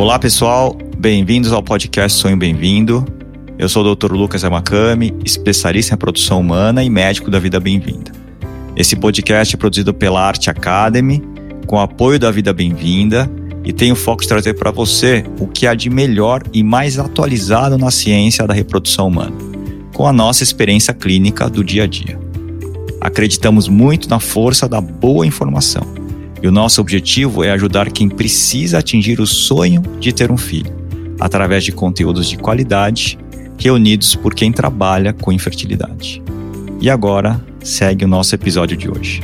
Olá pessoal, bem-vindos ao podcast Sonho Bem-vindo. Eu sou o Dr. Lucas Amakami, especialista em produção humana e médico da Vida Bem-vinda. Esse podcast é produzido pela Arte Academy, com apoio da Vida Bem-vinda, e tem o foco de trazer para você o que há de melhor e mais atualizado na ciência da reprodução humana, com a nossa experiência clínica do dia a dia. Acreditamos muito na força da boa informação, e o nosso objetivo é ajudar quem precisa atingir o sonho de ter um filho, através de conteúdos de qualidade reunidos por quem trabalha com infertilidade. E agora, segue o nosso episódio de hoje.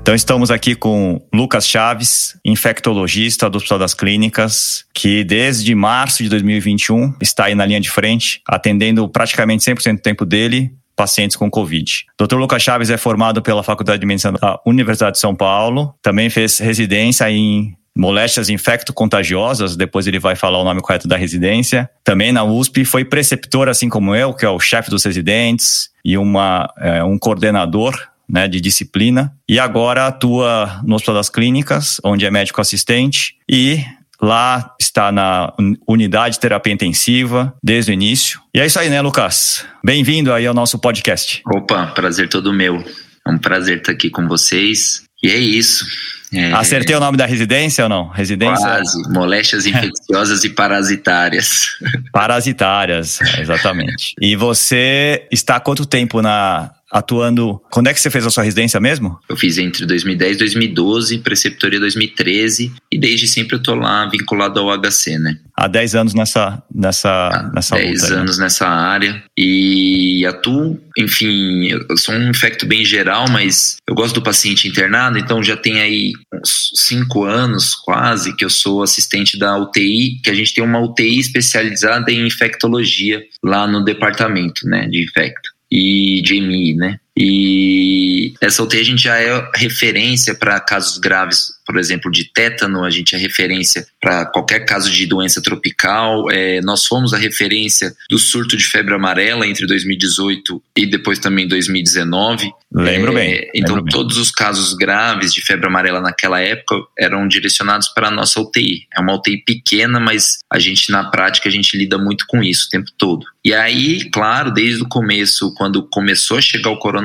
Então estamos aqui com Lucas Chaves, infectologista do Hospital das Clínicas, que desde março de 2021 está aí na linha de frente, atendendo praticamente 100% do tempo dele pacientes com Covid. Dr. Lucas Chaves é formado pela Faculdade de Medicina da Universidade de São Paulo, também fez residência em moléstias infecto-contagiosas, depois ele vai falar o nome correto da residência. Também na USP, foi preceptor, assim como eu, que é o chefe dos residentes e uma, é, um coordenador né, de disciplina. E agora atua no Hospital das Clínicas, onde é médico assistente e Lá está na unidade de terapia intensiva desde o início. E é isso aí, né, Lucas? Bem-vindo aí ao nosso podcast. Opa, prazer todo meu. É um prazer estar aqui com vocês. E é isso. É... Acertei o nome da residência ou não? Residência. Quase. Moléstias infecciosas e parasitárias. Parasitárias, exatamente. E você está há quanto tempo na atuando. Quando é que você fez a sua residência mesmo? Eu fiz entre 2010 e 2012, preceptoria 2013, e desde sempre eu tô lá vinculado ao HC, né? Há 10 anos nessa, nessa, Há nessa 10 luta. anos nessa área. E atuo, enfim, eu sou um infecto bem geral, mas eu gosto do paciente internado, então já tem aí uns 5 anos quase que eu sou assistente da UTI, que a gente tem uma UTI especializada em infectologia lá no departamento, né, de infecto e Jamie, né? E essa UTI a gente já é referência para casos graves, por exemplo, de tétano, a gente é referência para qualquer caso de doença tropical. É, nós fomos a referência do surto de febre amarela entre 2018 e depois também 2019. Lembro é, bem. Então, lembro todos bem. os casos graves de febre amarela naquela época eram direcionados para a nossa UTI. É uma UTI pequena, mas a gente, na prática, a gente lida muito com isso o tempo todo. E aí, claro, desde o começo, quando começou a chegar o coronavírus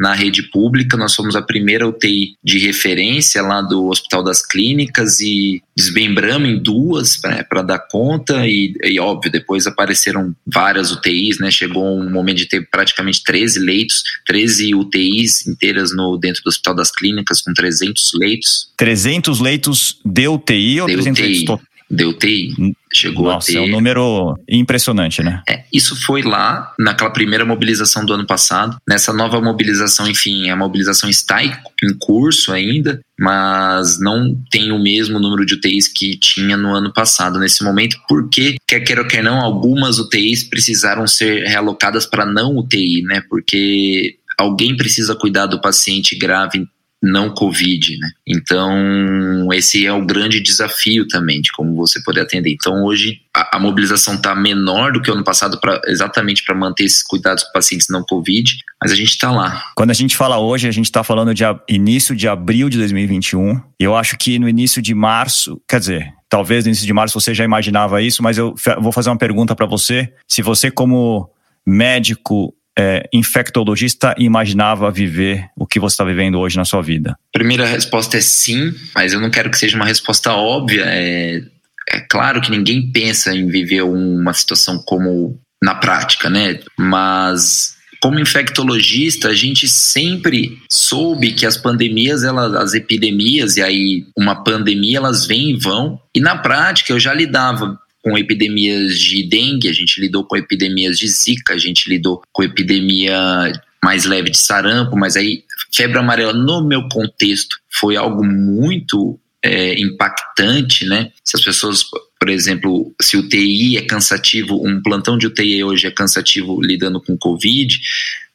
na rede pública, nós fomos a primeira UTI de referência lá do Hospital das Clínicas e desmembramos em duas né, para dar conta e, e, óbvio, depois apareceram várias UTIs, né? Chegou um momento de ter praticamente 13 leitos, 13 UTIs inteiras no, dentro do Hospital das Clínicas com 300 leitos. 300 leitos de UTI ou de 300 UTI. leitos de UTI. Chegou Nossa, a ter. é um número impressionante, né? É, isso foi lá, naquela primeira mobilização do ano passado. Nessa nova mobilização, enfim, a mobilização está em curso ainda, mas não tem o mesmo número de UTIs que tinha no ano passado nesse momento, porque, quer queira ou quer não, algumas UTIs precisaram ser realocadas para não UTI, né? Porque alguém precisa cuidar do paciente grave não Covid, né? Então, esse é o grande desafio também de como você poder atender. Então, hoje a, a mobilização está menor do que ano passado, pra, exatamente para manter esses cuidados com pacientes não Covid, mas a gente está lá. Quando a gente fala hoje, a gente está falando de início de abril de 2021. Eu acho que no início de março, quer dizer, talvez no início de março você já imaginava isso, mas eu vou fazer uma pergunta para você. Se você, como médico, é, infectologista imaginava viver o que você está vivendo hoje na sua vida? Primeira resposta é sim, mas eu não quero que seja uma resposta óbvia. É, é claro que ninguém pensa em viver uma situação como na prática, né? Mas como infectologista, a gente sempre soube que as pandemias, elas, as epidemias, e aí uma pandemia, elas vêm e vão. E na prática, eu já lidava com epidemias de dengue, a gente lidou com epidemias de zika, a gente lidou com epidemia mais leve de sarampo, mas aí febre amarela no meu contexto foi algo muito é, impactante, né? Se as pessoas, por exemplo, se o TI é cansativo, um plantão de UTI hoje é cansativo lidando com Covid,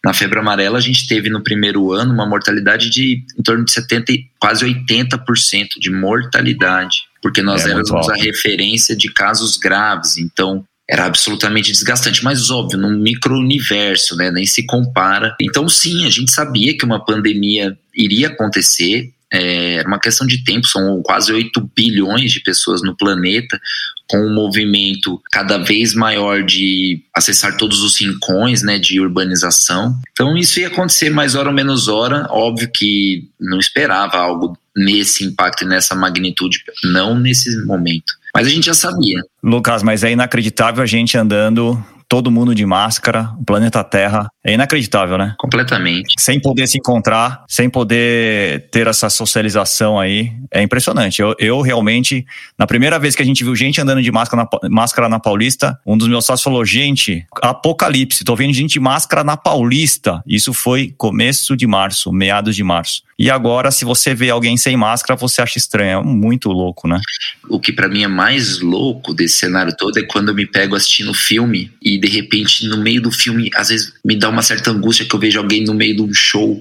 na febre amarela a gente teve no primeiro ano uma mortalidade de em torno de 70, quase 80% de mortalidade porque nós é éramos a referência de casos graves, então era absolutamente desgastante, mas óbvio, num micro-universo, né, nem se compara. Então sim, a gente sabia que uma pandemia iria acontecer, É, uma questão de tempo, são quase 8 bilhões de pessoas no planeta, com um movimento cada vez maior de acessar todos os rincões, né, de urbanização. Então isso ia acontecer mais hora ou menos hora, óbvio que não esperava algo nesse impacto e nessa magnitude, não nesse momento. Mas a gente já sabia. Lucas, mas é inacreditável a gente andando todo mundo de máscara, o planeta Terra. É inacreditável, né? Completamente. Sem poder se encontrar, sem poder ter essa socialização aí. É impressionante. Eu, eu realmente, na primeira vez que a gente viu gente andando de máscara na, máscara na Paulista, um dos meus sócios falou: gente, apocalipse, tô vendo gente de máscara na Paulista. Isso foi começo de março, meados de março. E agora, se você vê alguém sem máscara, você acha estranho. É muito louco, né? O que para mim é mais louco desse cenário todo é quando eu me pego assistindo filme e de repente no meio do filme, às vezes me dá uma certa angústia que eu vejo alguém no meio de um show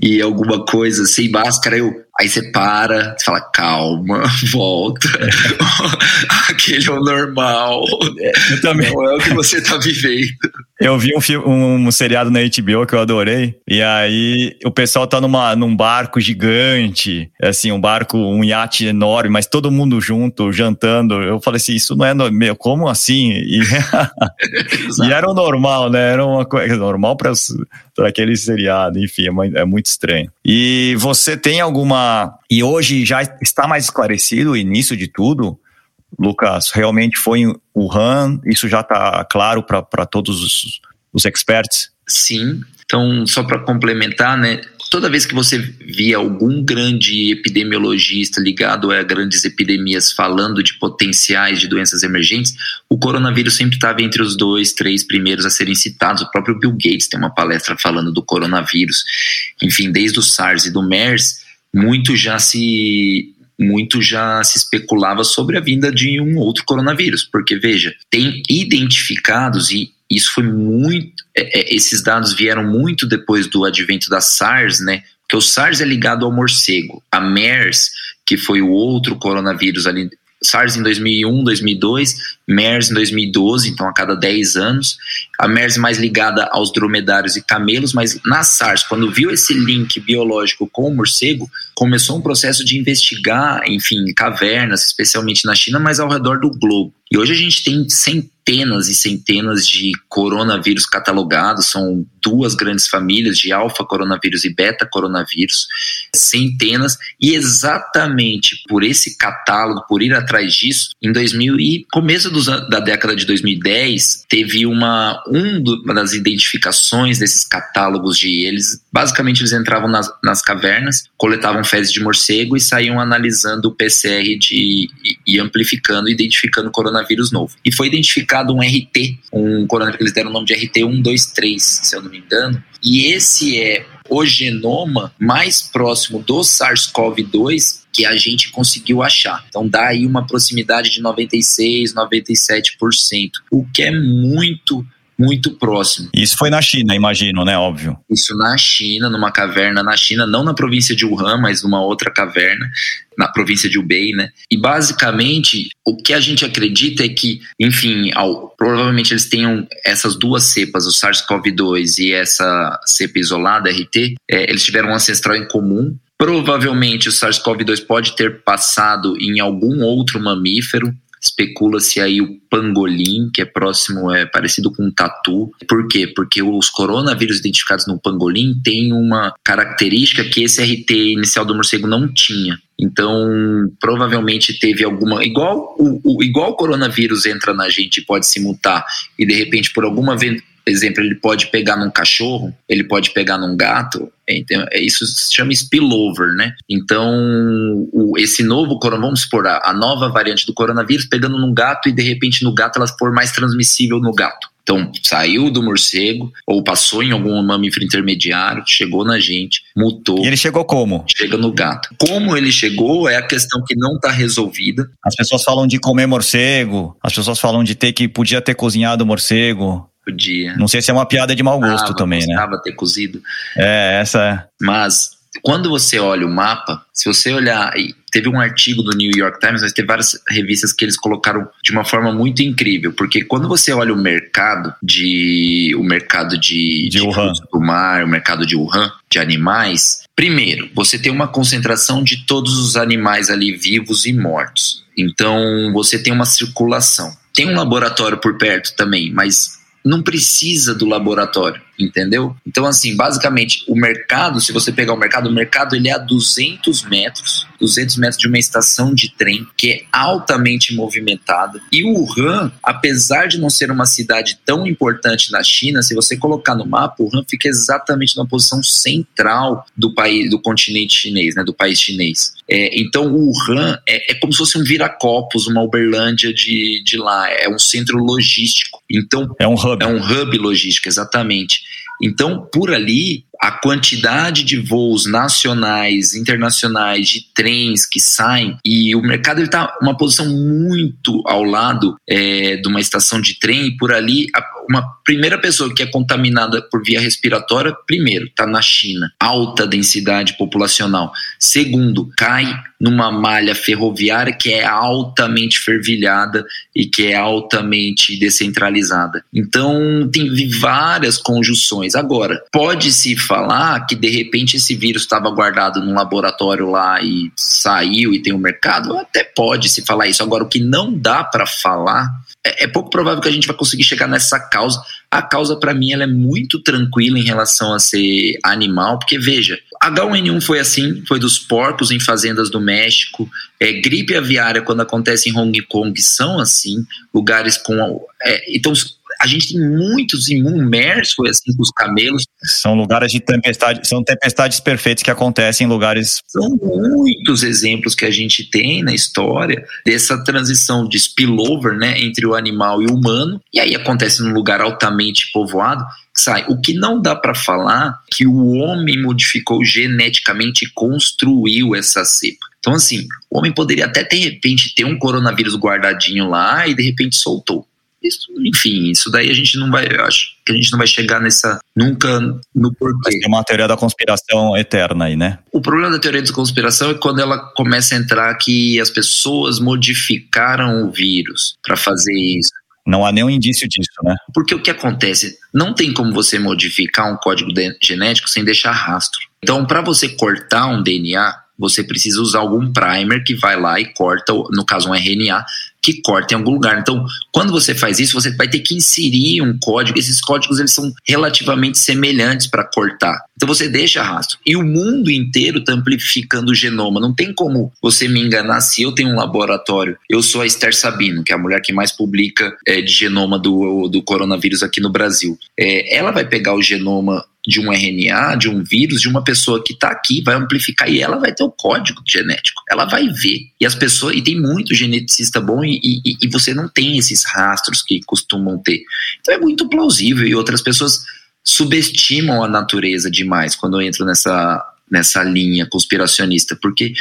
e alguma coisa sem máscara, eu Aí você para, você fala, calma, volta. Aquele é o normal. Eu também. Não é o que você tá vivendo. Eu vi um, filme, um, seriado na HBO que eu adorei. E aí o pessoal tá numa, num barco gigante, assim, um barco, um iate enorme, mas todo mundo junto, jantando. Eu falei assim, isso não é meu, como assim? E, e era o normal, né? Era uma coisa normal para aquele seriado, enfim, é, é muito estranho. E você tem alguma e hoje já está mais esclarecido o início de tudo, Lucas, realmente foi em Wuhan, isso já está claro para todos os, os experts? Sim, então só para complementar, né, toda vez que você via algum grande epidemiologista ligado a grandes epidemias falando de potenciais de doenças emergentes, o coronavírus sempre estava entre os dois, três primeiros a serem citados. O próprio Bill Gates tem uma palestra falando do coronavírus. Enfim, desde o SARS e do MERS, muito já se muito já se especulava sobre a vinda de um outro coronavírus, porque veja, tem identificados e isso foi muito, é, é, esses dados vieram muito depois do advento da SARS, né? Porque o SARS é ligado ao morcego, a MERS, que foi o outro coronavírus ali SARS em 2001, 2002, MERS em 2012, então a cada 10 anos. A MERS mais ligada aos dromedários e camelos, mas na SARS, quando viu esse link biológico com o morcego, começou um processo de investigar, enfim, cavernas, especialmente na China, mas ao redor do globo. E hoje a gente tem centenas e centenas de coronavírus catalogados, são duas grandes famílias de alfa coronavírus e beta coronavírus, centenas, e exatamente por esse catálogo, por ir atrás disso, em 2000 e começo dos, da década de 2010, teve uma, um do, uma das identificações desses catálogos de eles, basicamente eles entravam nas, nas cavernas, coletavam fezes de morcego e saíam analisando o PCR de, e, e amplificando, identificando coronavírus coronavírus novo. E foi identificado um RT, um coronavírus, eles deram o nome de RT123, se eu não me engano. E esse é o genoma mais próximo do SARS-CoV-2 que a gente conseguiu achar. Então dá aí uma proximidade de 96, 97%, o que é muito muito próximo. Isso foi na China, imagino, né? Óbvio. Isso na China, numa caverna na China, não na província de Wuhan, mas numa outra caverna, na província de Hubei, né? E basicamente, o que a gente acredita é que, enfim, ao, provavelmente eles tenham essas duas cepas, o SARS-CoV-2 e essa cepa isolada, RT, é, eles tiveram um ancestral em comum, Provavelmente o SARS-CoV-2 pode ter passado em algum outro mamífero, Especula-se aí o pangolim, que é próximo, é parecido com um tatu. Por quê? Porque os coronavírus identificados no pangolim têm uma característica que esse RT inicial do morcego não tinha. Então, provavelmente teve alguma. Igual o, o, igual o coronavírus entra na gente e pode se mutar, e de repente, por alguma exemplo, ele pode pegar num cachorro, ele pode pegar num gato, então, isso se chama spillover, né? Então, o, esse novo coronavírus, vamos supor, a, a, nova variante do coronavírus pegando num gato e de repente no gato ela for mais transmissível no gato. Então, saiu do morcego, ou passou em algum mamífero intermediário, chegou na gente, mutou. E ele chegou como? Chega no gato. Como ele chegou é a questão que não está resolvida. As pessoas falam de comer morcego, as pessoas falam de ter que podia ter cozinhado morcego. Podia. Não sei se é uma piada de mau gosto ah, também, né? ter cozido. É, essa é. Mas quando você olha o mapa, se você olhar, teve um artigo do New York Times, mas tem várias revistas que eles colocaram de uma forma muito incrível, porque quando você olha o mercado de o mercado de, de, de Wuhan. do mar, o mercado de Wuhan, de animais, Primeiro, você tem uma concentração de todos os animais ali vivos e mortos. Então, você tem uma circulação. Tem um laboratório por perto também, mas não precisa do laboratório entendeu? Então, assim, basicamente, o mercado, se você pegar o mercado, o mercado ele é a 200 metros, 200 metros de uma estação de trem que é altamente movimentada. E o Wuhan, apesar de não ser uma cidade tão importante na China, se você colocar no mapa, o Wuhan fica exatamente na posição central do país, do continente chinês, né, do país chinês. É, então, o Wuhan é, é como se fosse um Viracopos, uma Uberlândia de, de lá, é um centro logístico. Então, é um hub. É um hub logístico, exatamente. Então, por ali, a quantidade de voos nacionais, internacionais, de trens que saem, e o mercado está uma posição muito ao lado é, de uma estação de trem, e por ali, a, uma primeira pessoa que é contaminada por via respiratória, primeiro, está na China, alta densidade populacional. Segundo, cai numa malha ferroviária que é altamente fervilhada e que é altamente descentralizada. Então, tem várias conjunções. Agora, pode-se falar que de repente esse vírus estava guardado num laboratório lá e saiu e tem um mercado? Até pode se falar isso. Agora, o que não dá para falar é, é, pouco provável que a gente vai conseguir chegar nessa causa. A causa, para mim, ela é muito tranquila em relação a ser animal, porque veja, H1N1 foi assim, foi dos porcos em fazendas do México, é, gripe aviária, quando acontece em Hong Kong, são assim, lugares com. É, então, a gente tem muitos imersos assim com os camelos. São lugares de tempestade, são tempestades perfeitas que acontecem em lugares. São muitos exemplos que a gente tem na história dessa transição de spillover, né, entre o animal e o humano, e aí acontece num lugar altamente povoado sai. O que não dá para falar que o homem modificou geneticamente e construiu essa cepa. Então, assim, o homem poderia até de repente ter um coronavírus guardadinho lá e de repente soltou. Isso, enfim, isso daí a gente não vai, acho que a gente não vai chegar nessa nunca no porquê. Tem uma teoria da conspiração eterna aí, né? O problema da teoria da conspiração é quando ela começa a entrar que as pessoas modificaram o vírus para fazer isso. Não há nenhum indício disso, né? Porque o que acontece? Não tem como você modificar um código genético sem deixar rastro. Então, para você cortar um DNA, você precisa usar algum primer que vai lá e corta, no caso um RNA, que corta em algum lugar. Então, quando você faz isso, você vai ter que inserir um código. Esses códigos eles são relativamente semelhantes para cortar. Então você deixa rastro. E o mundo inteiro está amplificando o genoma. Não tem como você me enganar se eu tenho um laboratório. Eu sou a Esther Sabino, que é a mulher que mais publica é, de genoma do, do coronavírus aqui no Brasil. É, ela vai pegar o genoma de um RNA, de um vírus, de uma pessoa que está aqui, vai amplificar e ela vai ter o código genético. Ela vai ver. E as pessoas, e tem muito geneticista bom e, e, e você não tem esses rastros que costumam ter. Então é muito plausível e outras pessoas subestimam a natureza demais quando entram nessa nessa linha conspiracionista, porque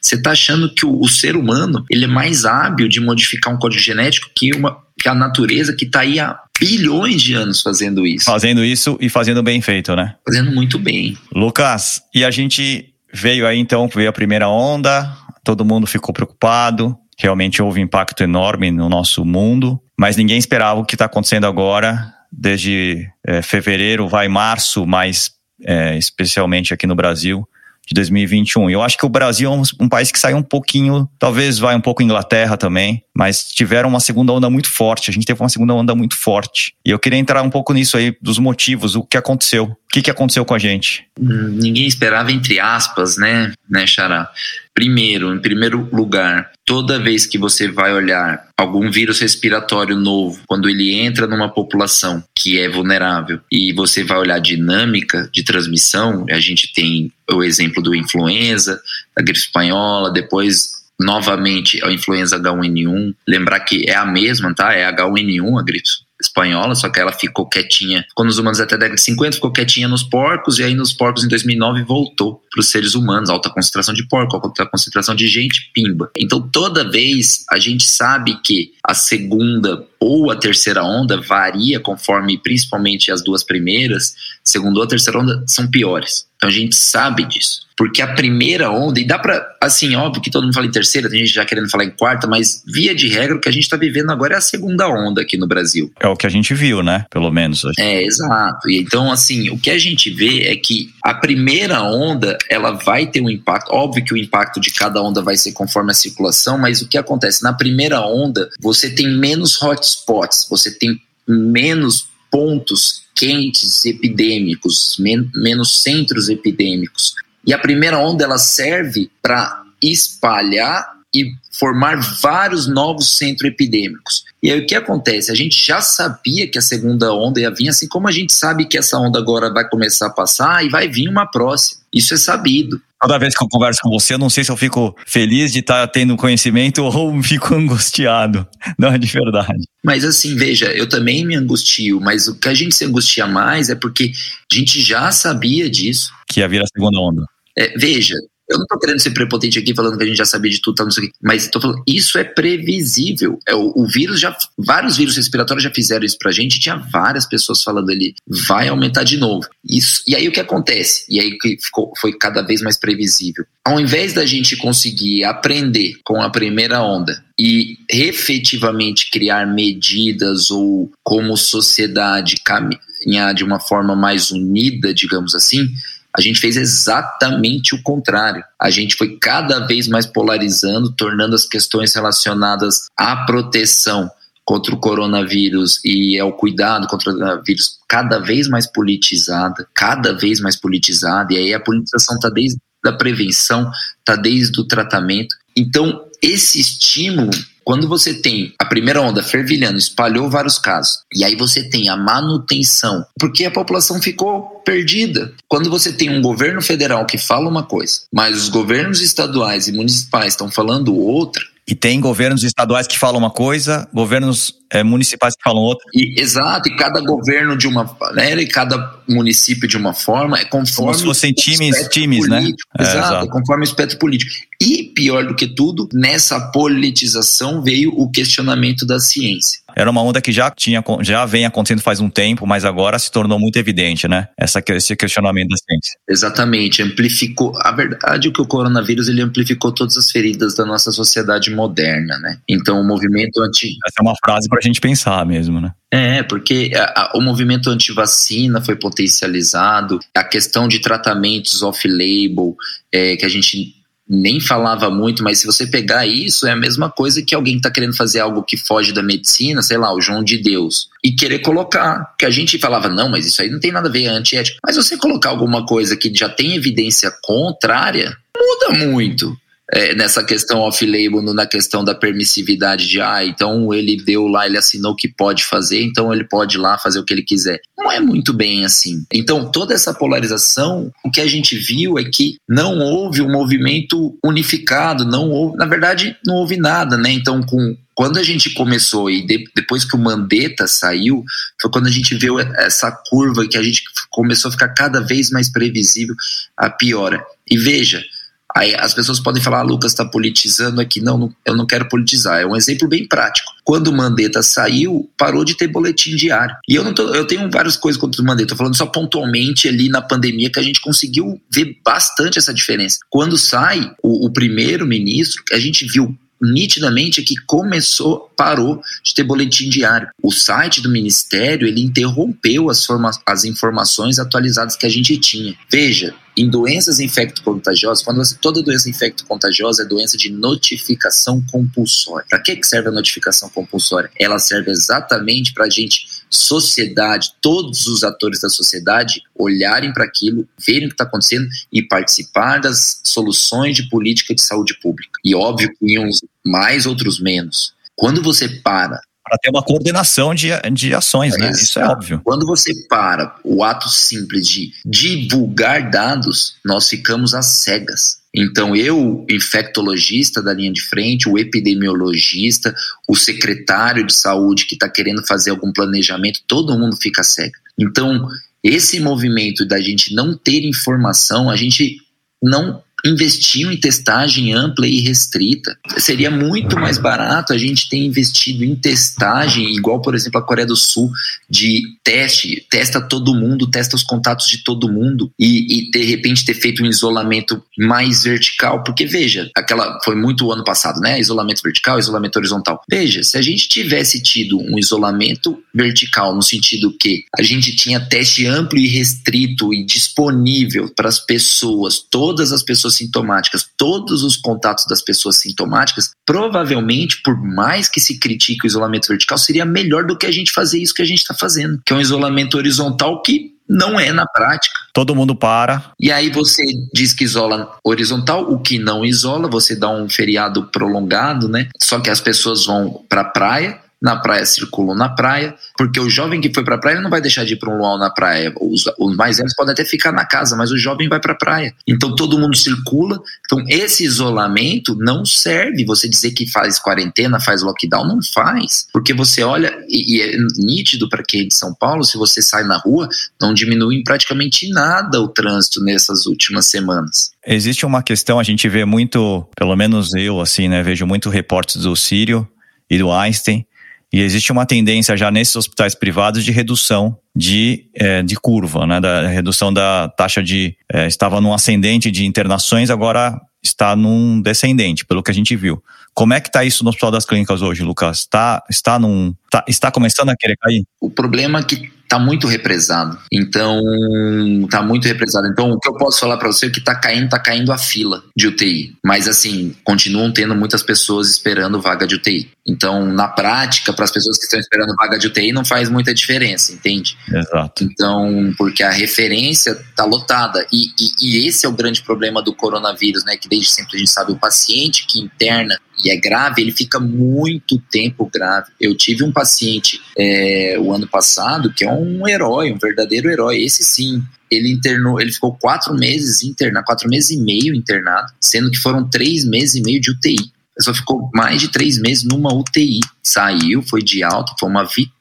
você está achando que o, o, ser humano ele é mais hábil de modificar um código genético que, uma, que a natureza que está aí há bilhões de anos fazendo isso. Fazendo isso e fazendo bem feito, né? Fazendo muito bem. Lucas, e a gente veio aí então, veio a primeira onda, todo mundo ficou preocupado, realmente houve um impacto enorme no nosso mundo, mas ninguém esperava o que está acontecendo agora, desde é, fevereiro, vai março, mas é, especialmente aqui no Brasil, de 2021. Eu acho que o Brasil é um, um, país que saiu um pouquinho, talvez vai um pouco Inglaterra também, mas tiveram uma segunda onda muito forte. A gente teve uma segunda onda muito forte. E eu queria entrar um pouco nisso aí, dos motivos, o que aconteceu. O que, que aconteceu com a gente? Hum, ninguém esperava, entre aspas, né, né, Xará? Primeiro, em primeiro lugar, toda vez que você vai olhar algum vírus respiratório novo, quando ele entra numa população que é vulnerável e você vai olhar a dinâmica de transmissão, a gente tem o exemplo do influenza, da gripe espanhola, depois novamente a influenza H1N1. Lembrar que é a mesma, tá? É H1N1, a gripe espanhola, só que ela ficou quietinha, ficou nos humanos até a década de 50, ficou quietinha nos porcos, e aí nos porcos em 2009 voltou para os seres humanos, alta concentração de porco, alta concentração de gente, pimba. Então toda vez a gente sabe que a segunda ou a terceira onda varia conforme, principalmente as duas primeiras, segunda ou a terceira onda são piores. Então a gente sabe disso. Porque a primeira onda, e dá pra, assim, óbvio que todo mundo fala em terceira, tem gente já querendo falar em quarta, mas via de regra o que a gente tá vivendo agora é a segunda onda aqui no Brasil. É o que a gente viu, né? Pelo menos. É, exato. E então, assim, o que a gente vê é que a primeira onda, ela vai ter um impacto, óbvio que o impacto de cada onda vai ser conforme a circulação, mas o que acontece? Na primeira onda, você tem menos hotspots, você tem menos pontos quentes epidêmicos, men menos centros epidêmicos. E a primeira onda ela serve para espalhar e formar vários novos centros epidêmicos. E aí o que acontece? A gente já sabia que a segunda onda ia vir, assim como a gente sabe que essa onda agora vai começar a passar e vai vir uma próxima. Isso é sabido. Toda vez que eu converso com você, eu não sei se eu fico feliz de estar tá tendo conhecimento ou fico angustiado. Não é de verdade. Mas assim, veja, eu também me angustio, mas o que a gente se angustia mais é porque a gente já sabia disso. Que ia vir a segunda onda. É, veja, eu não estou querendo ser prepotente aqui falando que a gente já sabia de tudo, tá, não sei o quê, mas estou falando, isso é previsível. É, o, o, vírus já, vários vírus respiratórios já fizeram isso pra gente, tinha várias pessoas falando ali, vai aumentar de novo. Isso, e aí o que acontece? E aí que ficou, foi cada vez mais previsível. Ao invés da gente conseguir aprender com a primeira onda e efetivamente criar medidas ou como sociedade caminhar de uma forma mais unida, digamos assim, a gente fez exatamente o contrário. A gente foi cada vez mais polarizando, tornando as questões relacionadas à proteção contra o coronavírus e ao cuidado contra o coronavírus cada vez mais politizada, cada vez mais politizada, e aí a politização está desde a prevenção, está desde o tratamento. Então, esse estímulo quando você tem a primeira onda fervilhando, espalhou vários casos, e aí você tem a manutenção, porque a população ficou perdida. Quando você tem um governo federal que fala uma coisa, mas os governos estaduais e municipais estão falando outra, e tem governos estaduais que falam uma coisa, governos é, municipais que falam outra. E, exato, e cada governo de uma maneira e cada município de uma forma, é conforme. Como se fossem times, times né? É, exato, exato, conforme o espectro político. E, pior do que tudo, nessa politização veio o questionamento da ciência. Era uma onda que já tinha, já vem acontecendo faz um tempo, mas agora se tornou muito evidente, né? Essa, esse questionamento da ciência. Exatamente, amplificou. A verdade é que o coronavírus ele amplificou todas as feridas da nossa sociedade moderna, né? Então o movimento anti. Essa é uma frase para a gente pensar mesmo, né? É, porque a, a, o movimento anti-vacina foi potencializado, a questão de tratamentos off-label, é, que a gente nem falava muito, mas se você pegar isso, é a mesma coisa que alguém está querendo fazer algo que foge da medicina, sei lá, o João de Deus, e querer colocar. Que a gente falava, não, mas isso aí não tem nada a ver, é antiético. Mas você colocar alguma coisa que já tem evidência contrária, muda muito é, nessa questão off-label, na questão da permissividade de, ah, então ele deu lá, ele assinou que pode fazer, então ele pode ir lá fazer o que ele quiser. Não é muito bem assim. Então, toda essa polarização, o que a gente viu é que não houve um movimento unificado, não houve, na verdade, não houve nada, né? Então, com quando a gente começou e de, depois que o Mandetta saiu, foi quando a gente viu essa curva que a gente começou a ficar cada vez mais previsível a piora. E veja, Aí as pessoas podem falar, ah, Lucas está politizando aqui. Não, não, eu não quero politizar. É um exemplo bem prático. Quando o Mandetta saiu, parou de ter boletim diário. E eu não tô, eu tenho várias coisas contra o Mandetta. Tô falando só pontualmente ali na pandemia que a gente conseguiu ver bastante essa diferença. Quando sai o, o primeiro-ministro, a gente viu nitidamente que começou, parou de ter boletim diário. O site do ministério ele interrompeu as, as informações atualizadas que a gente tinha. Veja, em doenças infecto-contagiosas, quando você, toda doença infecto-contagiosa é doença de notificação compulsória. Para que, serve a notificação compulsória? Ela serve exatamente para a gente, sociedade, todos os atores da sociedade, olharem para aquilo, verem o que está acontecendo e participar das soluções de política de saúde pública. E óbvio que uns mais, outros menos. Quando você para para ter uma coordenação de, de ações, né? Isso é óbvio. Quando você para o ato simples de divulgar dados, nós ficamos às cegas. Então, eu, infectologista da linha de frente, o epidemiologista, o secretário de saúde que está querendo fazer algum planejamento, todo mundo fica cego. Então, esse movimento da gente não ter informação, a gente não investiam em testagem ampla e restrita. Seria muito mais barato a gente ter investido em testagem, igual, por exemplo, a Coreia do Sul, de teste, testa todo mundo, testa os contatos de todo mundo e, e de repente ter feito um isolamento mais vertical. Porque, veja, aquela foi muito o ano passado, né? Isolamento vertical, isolamento horizontal. Veja, se a gente tivesse tido um isolamento vertical, no sentido que a gente tinha teste amplo e restrito e disponível para as pessoas, todas as pessoas sintomáticas, todos os contatos das pessoas sintomáticas, provavelmente, por mais que se critique o isolamento vertical, seria melhor do que a gente fazer isso que a gente está fazendo, que é um isolamento horizontal que não é na prática. Todo mundo para. E aí você diz que isola horizontal, o que não isola, você dá um feriado prolongado, né? Só que as pessoas vão para a praia, na praia circulam na praia, porque o jovem que foi para a praia não vai deixar de ir para um luau na praia. Os, os, mais velhos podem até ficar na casa, mas o jovem vai para a praia. Então todo mundo circula. Então esse isolamento não serve. Você dizer que faz quarentena, faz lockdown, não faz. Porque você olha, e, e é nítido para quem é de São Paulo, se você sai na rua, não diminui praticamente nada o trânsito nessas últimas semanas. Existe uma questão, a gente vê muito, pelo menos eu, assim, né, vejo muito reportes do Sírio e do Einstein, e existe uma tendência já nesses hospitais privados de redução de, é, de curva, né? Da redução da taxa de. É, estava num ascendente de internações, agora está num descendente, pelo que a gente viu. Como é que está isso no Hospital das Clínicas hoje, Lucas? Está, está, num, tá, está começando a querer cair? O problema é que está muito represado. Então, está muito represado. Então, o que eu posso falar para você é que está caindo, está caindo a fila de UTI. Mas, assim, continuam tendo muitas pessoas esperando vaga de UTI. Então, na prática, para as pessoas que estão esperando vaga de UTI, não faz muita diferença, entende? Exato. Então, porque a referência está lotada. E, e, e esse é o grande problema do coronavírus, né? Que desde sempre a gente sabe, o paciente que interna e é grave, ele fica muito tempo grave. Eu tive um paciente é, o ano passado que é um herói, um verdadeiro herói. Esse sim, ele internou, ele ficou quatro meses internado, quatro meses e meio internado, sendo que foram três meses e meio de UTI. Ele só ficou mais de três meses numa UTI. Saiu, foi de alta, foi uma vitória.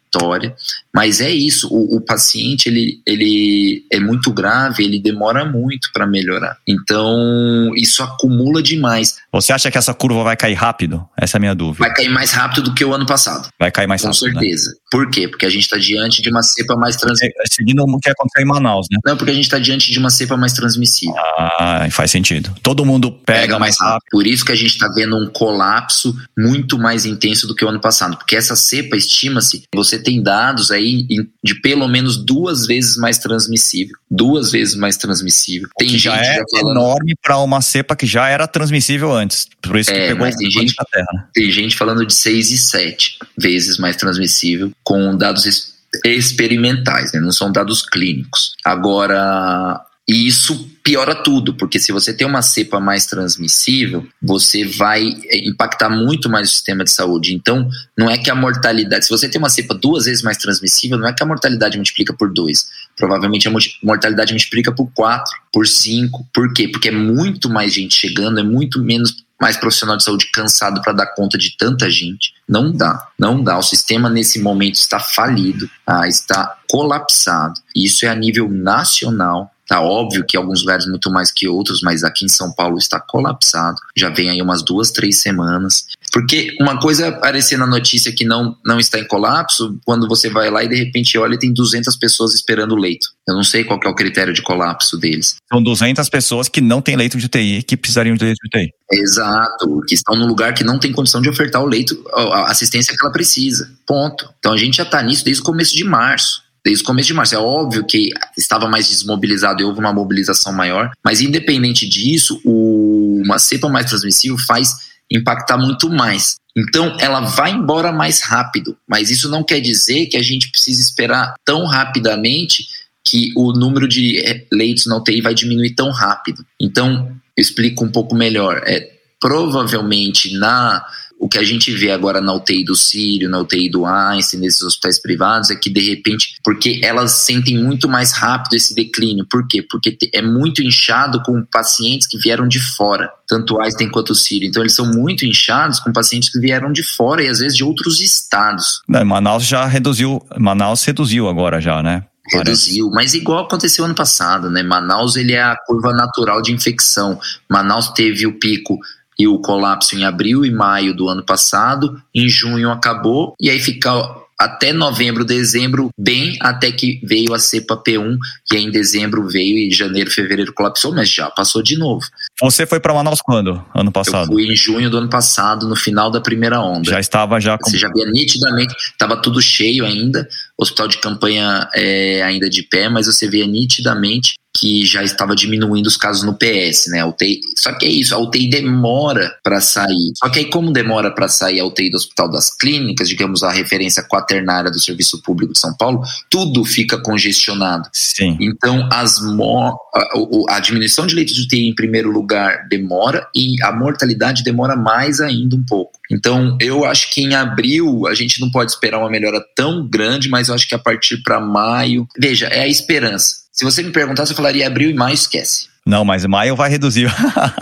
Mas é isso, o, o, paciente ele, ele é muito grave, ele demora muito para melhorar. Então, isso acumula demais. Você acha que essa curva vai cair rápido? Essa é a minha dúvida. Vai cair mais rápido do que o ano passado. Vai cair mais Com rápido. Com certeza. Né? Por quê? Porque a gente está diante de uma cepa mais transmissível. É, seguindo o que aconteceu em Manaus, né? Não, porque a gente está diante de uma cepa mais transmissível. Ah, faz sentido. Todo mundo pega, pega mais rápido. rápido. Por isso que a gente está vendo um colapso muito mais intenso do que o ano passado. Porque essa cepa, estima-se, você tem dados aí de pelo menos duas vezes mais transmissível. Duas vezes mais transmissível. Tem gente já é já falando... enorme para uma cepa que já era transmissível antes. Por isso que é, pegou mas tem gente, terra, né? tem gente falando de 6 e 7 vezes mais transmissível com dados experimentais, né? não são dados clínicos. Agora, e isso piora tudo, porque se você tem uma cepa mais transmissível, você vai é, impactar muito mais o sistema de saúde. Então, não é que a mortalidade, se você tem uma cepa duas vezes mais transmissível, não é que a mortalidade multiplica por dois. Provavelmente a mortalidade multiplica por quatro, por cinco. Por quê? Porque é muito mais gente chegando, é muito menos mais profissional de saúde cansado para dar conta de tanta gente. Não dá, não dá. O sistema nesse momento está falido, ah, está colapsado. Isso é a nível nacional. Tá óbvio que alguns lugares muito mais que outros, mas aqui em São Paulo está colapsado. Já vem aí umas duas, três semanas. Porque uma coisa é aparecer na notícia que não, não está em colapso, quando você vai lá e de repente olha tem 200 pessoas esperando o leito. Eu não sei qual é o critério de colapso deles. São 200 pessoas que não têm leito de UTI, que precisariam de leito de UTI. Exato, que estão num lugar que não tem condição de ofertar o leito, a assistência que ela precisa. Ponto. Então a gente já está nisso desde o começo de março desde o começo de março. É óbvio que estava mais desmobilizado e houve uma mobilização maior, mas independente disso, o, uma cepa mais transmissível faz impactar muito mais. Então, ela vai embora mais rápido, mas isso não quer dizer que a gente precisa esperar tão rapidamente que o número de eh, leitos na UTI vai diminuir tão rápido. Então, eu explico um pouco melhor. É, provavelmente na o que a gente vê agora na UTI do Sírio, na UTI do Einstein, nesses hospitais privados, é que de repente, porque elas sentem muito mais rápido esse declínio. Por quê? Porque é muito inchado com pacientes que vieram de fora, tanto o Einstein quanto o Sírio. Então eles são muito inchados com pacientes que vieram de fora e às vezes de outros estados. Não, Manaus já reduziu, Manaus reduziu agora já, né? Reduziu, mas igual aconteceu ano passado, né? Manaus ele é a curva natural de infecção. Manaus teve o pico e o colapso em abril e maio do ano passado, em junho acabou, e aí fica até novembro, dezembro, bem até que veio a cepa P1, e aí em dezembro veio e janeiro, fevereiro colapsou, mas já passou de novo. Você foi para Manaus quando? Ano passado? Eu fui em junho do ano passado, no final da primeira onda. Já estava já com... Você já via nitidamente, estava tudo cheio ainda, hospital de campanha é, ainda de pé, mas você via nitidamente que já estava diminuindo os casos no PS, né? A UTI, só que é isso, a UTI demora para sair. Só que aí, como demora para sair a UTI do Hospital das Clínicas, digamos a referência quaternária do Serviço Público de São Paulo, tudo fica congestionado. Sim. Então, as mo a, a diminuição de leitos de UTI em primeiro lugar demora e a mortalidade demora mais ainda um pouco. Então, eu acho que em abril a gente não pode esperar uma melhora tão grande, mas eu acho que a partir para maio, veja, é a esperança se você me perguntasse, eu falaria abril e maio, esquece. Não, mas maio vai reduzir.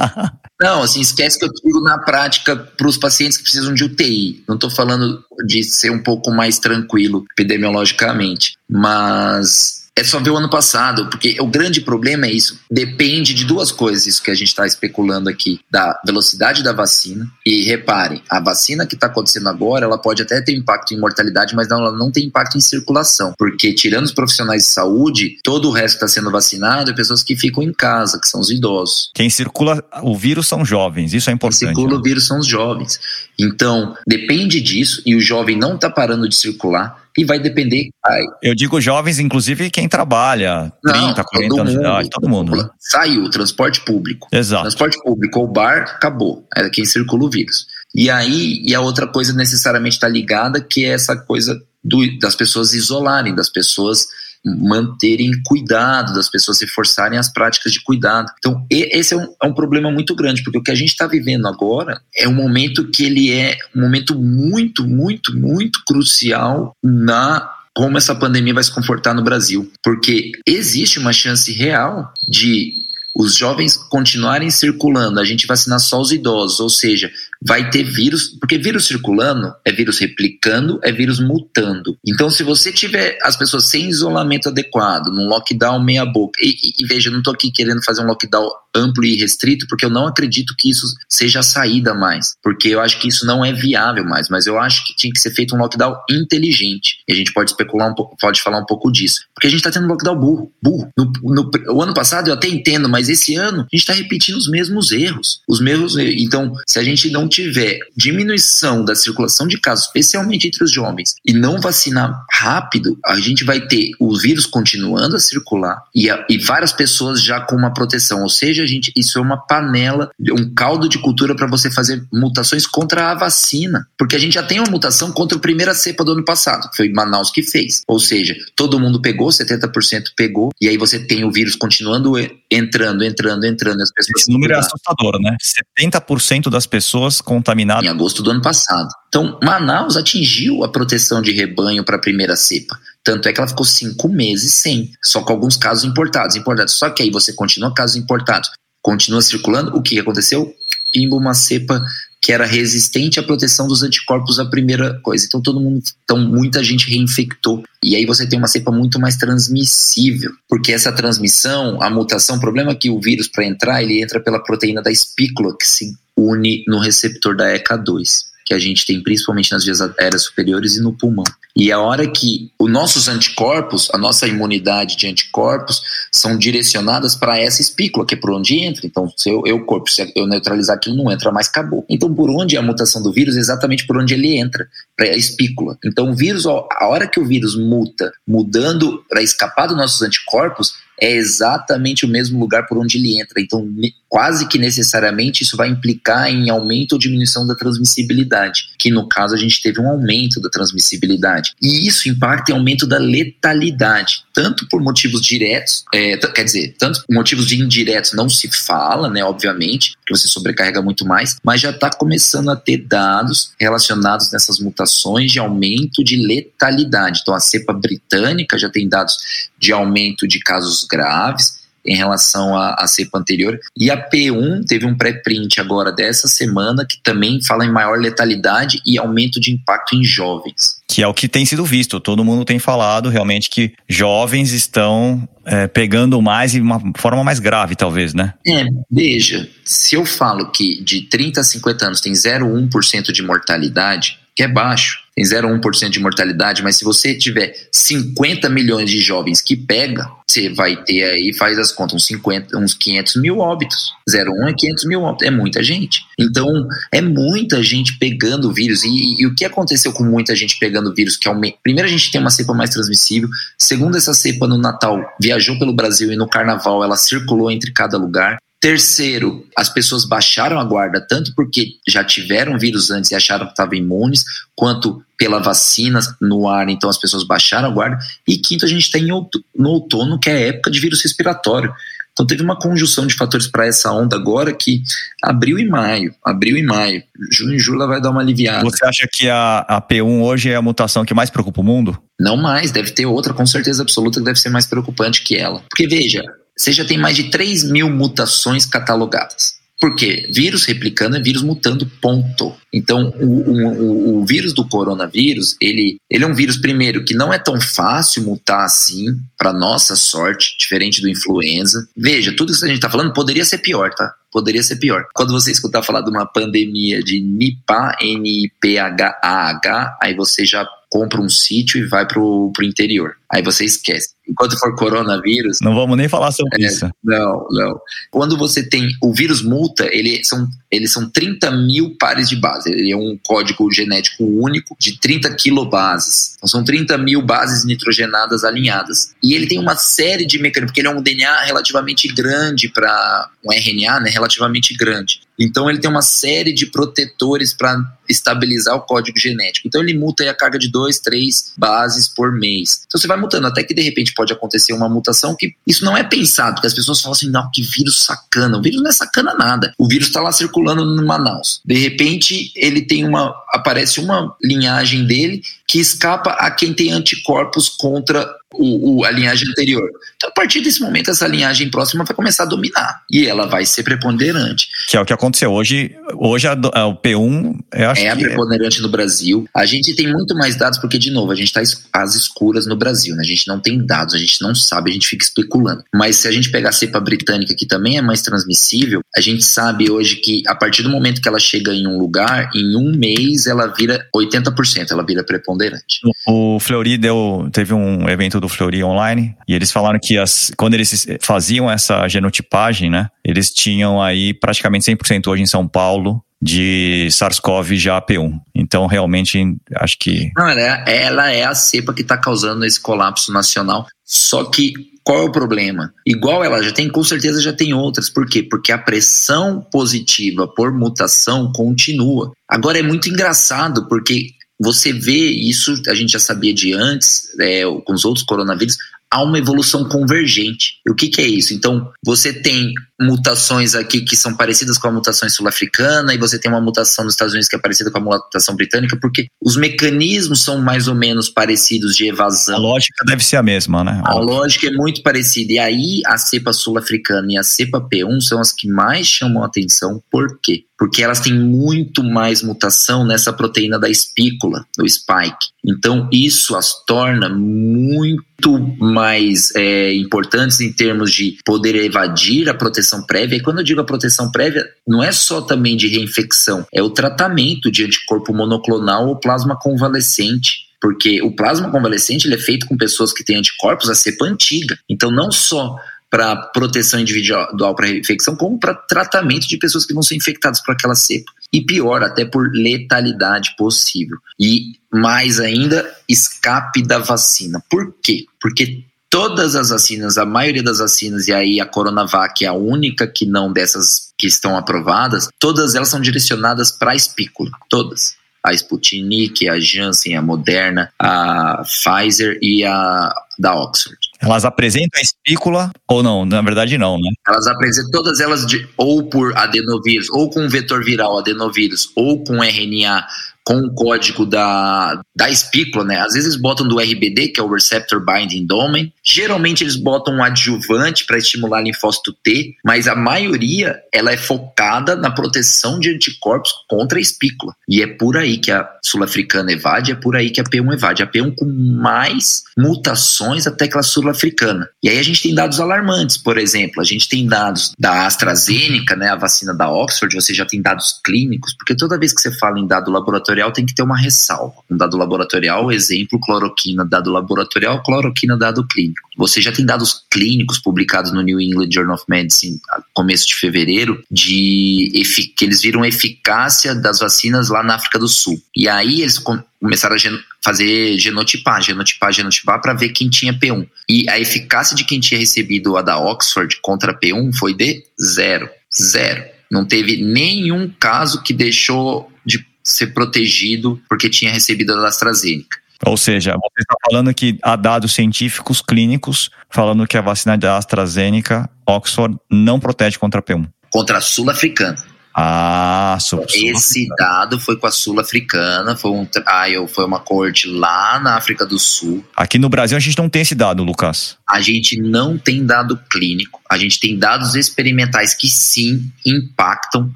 Não, assim, esquece que eu digo na prática para os pacientes que precisam de UTI. Não estou falando de ser um pouco mais tranquilo epidemiologicamente, mas é só ver o ano passado, porque o grande problema é isso. Depende de duas coisas, isso que a gente está especulando aqui: da velocidade da vacina. E reparem, a vacina que está acontecendo agora, ela pode até ter impacto em mortalidade, mas não, ela não tem impacto em circulação. Porque, tirando os profissionais de saúde, todo o resto que está sendo vacinado é pessoas que ficam em casa, que são os idosos. Quem circula o vírus são jovens, isso é importante. Quem circula né? o vírus são os jovens. Então, depende disso, e o jovem não está parando de circular e vai depender. Ai. Eu digo jovens, inclusive quem trabalha, Não, 30, 40 anos de idade, todo mundo. Né? Saiu, transporte público. Exato. Transporte público ou bar, acabou. É quem circula o vírus. E aí, e a outra coisa necessariamente está ligada, que é essa coisa do, das pessoas isolarem, das pessoas manterem cuidado, das pessoas se forçarem as práticas de cuidado. Então, esse é um, é um problema muito grande, porque o que a gente está vivendo agora é um momento que ele é um momento muito, muito, muito crucial na como essa pandemia vai se comportar no Brasil, porque existe uma chance real de os jovens continuarem circulando, a gente vacinar só os idosos, ou seja, vai ter vírus, porque vírus circulando é vírus replicando, é vírus mutando. Então, se você tiver as pessoas sem isolamento adequado, num lockdown meia boca, e, e, e veja, não estou aqui querendo fazer um lockdown amplo e restrito, porque eu não acredito que isso seja a saída mais, porque eu acho que isso não é viável mais, mas eu acho que tinha que ser feito um lockdown inteligente. E a gente pode especular um pouco, pode falar um pouco disso. Porque a gente está tendo um lockdown burro, burro. No, no, o ano passado eu até entendo, mas esse ano a gente está repetindo os mesmos erros. Os mesmos Então, se a gente não tiver diminuição da circulação de casos, especialmente entre os jovens, e não vacinar rápido, a gente vai ter o vírus continuando a circular e, a, e várias pessoas já com uma proteção. Ou seja, a gente, isso é uma panela, um caldo de cultura para você fazer mutações contra a vacina. Porque a gente já tem uma mutação contra a primeira cepa do ano passado, que foi Manaus que fez. Ou seja, todo mundo pegou, 70% pegou, e aí você tem o vírus continuando entrando, entrando, entrando. As pessoas Esse número é assustador, né? 70% das pessoas contaminadas. Em agosto do ano passado. Então, Manaus atingiu a proteção de rebanho para a primeira cepa. Tanto é que ela ficou cinco meses sem, só com alguns casos importados. importados. Só que aí você continua casos importados, continua circulando. O que aconteceu? Pimba uma cepa que era resistente à proteção dos anticorpos a primeira coisa. Então todo mundo, então muita gente reinfectou. E aí você tem uma cepa muito mais transmissível, porque essa transmissão, a mutação, o problema é que o vírus para entrar, ele entra pela proteína da espícula que se une no receptor da ECA2 que a gente tem principalmente nas vias aéreas superiores e no pulmão. E a hora que os nossos anticorpos, a nossa imunidade de anticorpos, são direcionadas para essa espícula, que é por onde entra. Então, se eu, eu corpo, se eu neutralizar aquilo, não entra mais, acabou. Então, por onde é a mutação do vírus? Exatamente por onde ele entra, para a espícula. Então, o vírus, a hora que o vírus muta, mudando para escapar dos nossos anticorpos, é exatamente o mesmo lugar por onde ele entra. Então, quase que necessariamente isso vai implicar em aumento ou diminuição da transmissibilidade, que no caso a gente teve um aumento da transmissibilidade. E isso impacta em aumento da letalidade, tanto por motivos diretos, é, quer dizer, tanto por motivos indiretos não se fala, né, obviamente, que você sobrecarrega muito mais, mas já está começando a ter dados relacionados nessas mutações de aumento de letalidade. Então, a cepa britânica já tem dados de aumento de casos graves, em relação à, à cepa anterior. E a P1 teve um pré-print agora dessa semana que também fala em maior letalidade e aumento de impacto em jovens. Que é o que tem sido visto. Todo mundo tem falado realmente que jovens estão é, pegando mais e de uma forma mais grave, talvez, né? É, veja, se eu falo que de 30 a 50 anos tem 0,1% de mortalidade, que é baixo, tem 0,1% de mortalidade, mas se você tiver 50 milhões de jovens que pega, você vai ter aí, faz as contas, uns, 50, uns 500 mil óbitos. 0,1 é 500 mil óbitos, é muita gente. Então, é muita gente pegando o vírus. E, e o que aconteceu com muita gente pegando o vírus? Que aumenta, primeiro, a gente tem uma cepa mais transmissível. Segundo, essa cepa no Natal viajou pelo Brasil e no Carnaval ela circulou entre cada lugar. Terceiro, as pessoas baixaram a guarda, tanto porque já tiveram vírus antes e acharam que estavam imunes, quanto pela vacina no ar, então as pessoas baixaram a guarda. E quinto, a gente está no outono, que é a época de vírus respiratório. Então teve uma conjunção de fatores para essa onda agora que abril e maio, abril e maio, junho e julho vai dar uma aliviada. Você acha que a, a P1 hoje é a mutação que mais preocupa o mundo? Não mais, deve ter outra com certeza absoluta que deve ser mais preocupante que ela. Porque veja, você já tem mais de 3 mil mutações catalogadas. Por quê? Vírus replicando é vírus mutando, ponto. Então, o, o, o, vírus do coronavírus, ele, ele é um vírus, primeiro, que não é tão fácil mutar assim, para nossa sorte, diferente do influenza. Veja, tudo isso que a gente está falando poderia ser pior, tá? Poderia ser pior. Quando você escutar falar de uma pandemia de Nipah, N-I-P-H-A-H, aí você já compra um sítio e vai pro, pro interior. Aí você esquece. Enquanto for coronavírus. Não vamos nem falar sobre é, isso. Não, não. Quando você tem o vírus multa, ele são, eles são 30 mil pares de base. Ele é um código genético único de 30 kilobases. Então são 30 mil bases nitrogenadas alinhadas. E ele tem uma série de mecanismos, porque ele é um DNA relativamente grande para um RNA, né? Relativamente grande. Então ele tem uma série de protetores para estabilizar o código genético. Então ele muta a carga de 2, 3 bases por mês. Então você vai mutando, até que de repente pode acontecer uma mutação que isso não é pensado, porque as pessoas falam assim, não, que vírus sacana. O vírus não é sacana nada. O vírus está lá circulando no Manaus. De repente ele tem uma, aparece uma linhagem dele que escapa a quem tem anticorpos contra o, o, a linhagem anterior. Então, a partir desse momento, essa linhagem próxima vai começar a dominar e ela vai ser preponderante. Que é o que aconteceu hoje. Hoje a, a, o P1 é a é preponderante é... no Brasil. A gente tem muito mais dados porque, de novo, a gente está às escuras no Brasil. Né? A gente não tem dados, a gente não sabe, a gente fica especulando. Mas se a gente pegar a cepa britânica, que também é mais transmissível, a gente sabe hoje que a partir do momento que ela chega em um lugar, em um mês ela vira 80%, ela vira preponderante. O Fleury deu, teve um evento do Fleury online e eles falaram que as, quando eles faziam essa genotipagem, né, eles tinham aí praticamente 100% hoje em São Paulo de SARS-CoV já P1. Então, realmente, acho que. Ela é, ela é a cepa que está causando esse colapso nacional. Só que qual é o problema? Igual ela já tem, com certeza já tem outras. Por quê? Porque a pressão positiva por mutação continua. Agora é muito engraçado, porque você vê isso, a gente já sabia de antes, é, com os outros coronavírus, há uma evolução convergente. E o que, que é isso? Então, você tem mutações aqui que são parecidas com a mutação sul-africana e você tem uma mutação nos Estados Unidos que é parecida com a mutação britânica, porque os mecanismos são mais ou menos parecidos de evasão. A lógica deve ser a mesma, né? A lógica é muito parecida. E aí, a cepa sul-africana e a cepa P1 são as que mais chamam a atenção. Por quê? Porque elas têm muito mais mutação nessa proteína da espícula, do spike. Então, isso as torna muito mais é, importantes em termos de poder evadir a proteção prévia. E quando eu digo a proteção prévia, não é só também de reinfecção, é o tratamento de anticorpo monoclonal ou plasma convalescente porque o plasma convalescente ele é feito com pessoas que têm anticorpos a cepa antiga. Então, não só para proteção individual para infecção, como para tratamento de pessoas que vão ser infectadas por aquela cepa. E pior, até por letalidade possível. E mais ainda, escape da vacina. Por quê? Porque todas as vacinas, a maioria das vacinas, e aí a Coronavac é a única que não dessas que estão aprovadas, todas elas são direcionadas para a espícula. Todas a Sputnik, a Janssen, a Moderna, a Pfizer e a da Oxford. Elas apresentam a espícula ou não? Na verdade, não, né? Elas apresentam todas elas de, ou por adenovírus, ou com vetor viral adenovírus, ou com RNA com o código da, da espícula, né? Às vezes eles botam do RBD, que é o Receptor Binding Domain. Geralmente eles botam um adjuvante para estimular linfócito T, mas a maioria ela é focada na proteção de anticorpos contra a espícula. E é por aí que a sul-africana evade, é por aí que a P1 evade. A P1 com mais mutações até que a sul-africana. E aí a gente tem dados alarmantes, por exemplo, a gente tem dados da AstraZeneca, né, a vacina da Oxford, você já tem dados clínicos, porque toda vez que você fala em dado laboratorial tem que ter uma ressalva. Um dado laboratorial, exemplo, cloroquina, dado laboratorial, cloroquina, dado clínico. Você já tem dados clínicos publicados no New England Journal of Medicine, começo de fevereiro, de que eles viram a eficácia das vacinas lá na África do Sul. E aí eles começaram a fazer genotipar, genotipar, genotipar para ver quem tinha P1. E a eficácia de quem tinha recebido a da Oxford contra P1 foi de zero. Zero. Não teve nenhum caso que deixou de ser protegido porque tinha recebido a AstraZeneca. Ou seja, você está falando que há dados científicos clínicos falando que a vacina da AstraZeneca, Oxford, não protege contra P1. Contra a sul-africana. Ah, sul Esse dado foi com a sul-africana, foi um trial, foi uma corte lá na África do Sul. Aqui no Brasil a gente não tem esse dado, Lucas. A gente não tem dado clínico, a gente tem dados experimentais que sim impactam,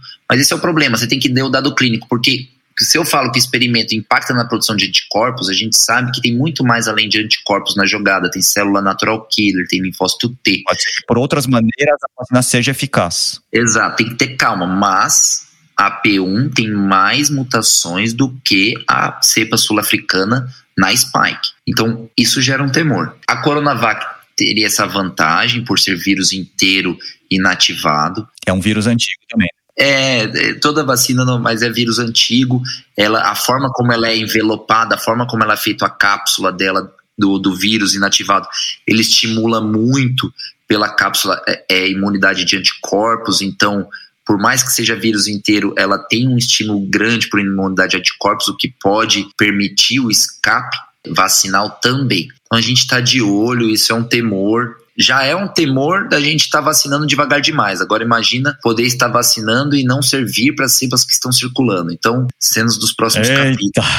mas esse é o problema, você tem que ter o dado clínico, porque se eu falo que experimento impacta na produção de anticorpos, a gente sabe que tem muito mais além de anticorpos na jogada. Tem célula natural killer, tem linfócito T. Pode ser que por outras maneiras a vacina seja eficaz. Exato, tem que ter calma, mas a P1 tem mais mutações do que a cepa sul-africana na Spike. Então, isso gera um temor. A Coronavac teria essa vantagem por ser vírus inteiro inativado. É um vírus antigo também. É, é, toda vacina, não, mas é vírus antigo. Ela, a forma como ela é envelopada, a forma como ela é feita a cápsula dela do, do vírus inativado, ele estimula muito pela cápsula é, é, imunidade de anticorpos. Então, por mais que seja vírus inteiro, ela tem um estímulo grande por imunidade de anticorpos, o que pode permitir o escape vacinal também. Então a gente está de olho, isso é um temor já é um temor da gente estar tá vacinando devagar demais. Agora imagina poder estar vacinando e não servir para as cepas que estão circulando. Então, cenas dos próximos Eita. capítulos.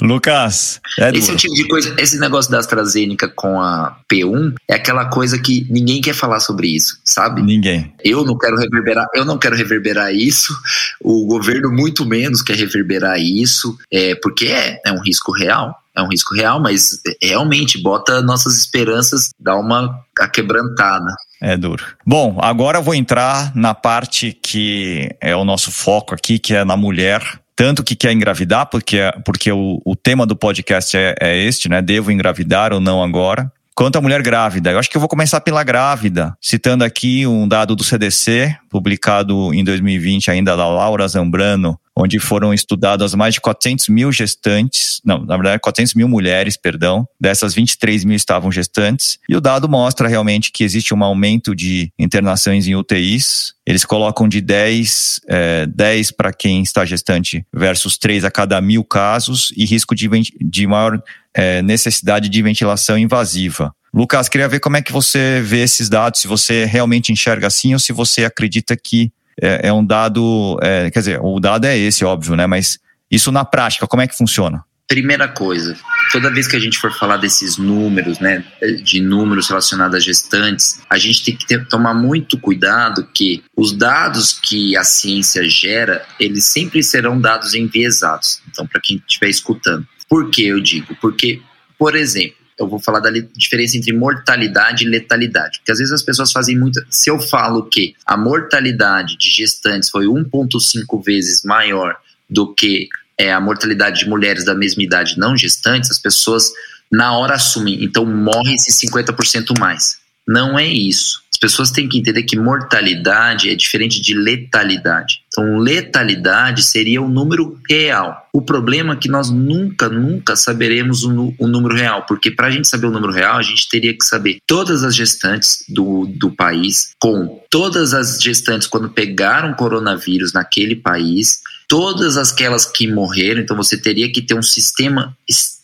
Lucas, é esse é o tipo de coisa. Esse negócio da AstraZeneca com a P1 é aquela coisa que ninguém quer falar sobre isso, sabe? Ninguém. Eu não quero reverberar, eu não quero reverberar isso. O governo muito menos quer reverberar isso, é porque é, é um risco real é um risco real, mas realmente bota nossas esperanças, dá uma quebrantada. É duro. Bom, agora eu vou entrar na parte que é o nosso foco aqui, que é na mulher. Tanto que quer engravidar, porque, porque o, o tema do podcast é, é este, né? Devo engravidar ou não agora? Quanto à mulher grávida, eu acho que eu vou começar pela grávida, citando aqui um dado do CDC, publicado em 2020 ainda da Laura Zambrano, onde foram estudadas mais de 400 mil gestantes, não, na verdade 400 mil mulheres, perdão, dessas 23 mil estavam gestantes, e o dado mostra realmente que existe um aumento de internações em UTIs, eles colocam de 10, é, 10 para quem está gestante versus 3 a cada mil casos e risco de, de maior é, necessidade de ventilação invasiva. Lucas, queria ver como é que você vê esses dados, se você realmente enxerga assim ou se você acredita que é, é um dado, é, quer dizer, o dado é esse, óbvio, né? Mas isso na prática, como é que funciona? Primeira coisa, toda vez que a gente for falar desses números, né, de números relacionados a gestantes, a gente tem que ter, tomar muito cuidado que os dados que a ciência gera, eles sempre serão dados enviesados. Então, para quem estiver escutando. Por que eu digo? Porque, por exemplo, eu vou falar da diferença entre mortalidade e letalidade. Porque às vezes as pessoas fazem muito. Se eu falo que a mortalidade de gestantes foi 1,5 vezes maior do que é, a mortalidade de mulheres da mesma idade não gestantes, as pessoas na hora assumem, então morre-se 50% mais. Não é isso pessoas têm que entender que mortalidade é diferente de letalidade. Então, letalidade seria o número real. O problema é que nós nunca, nunca saberemos o, o número real, porque para a gente saber o número real, a gente teria que saber todas as gestantes do, do país, com todas as gestantes quando pegaram coronavírus naquele país, todas aquelas que morreram, então você teria que ter um sistema extremamente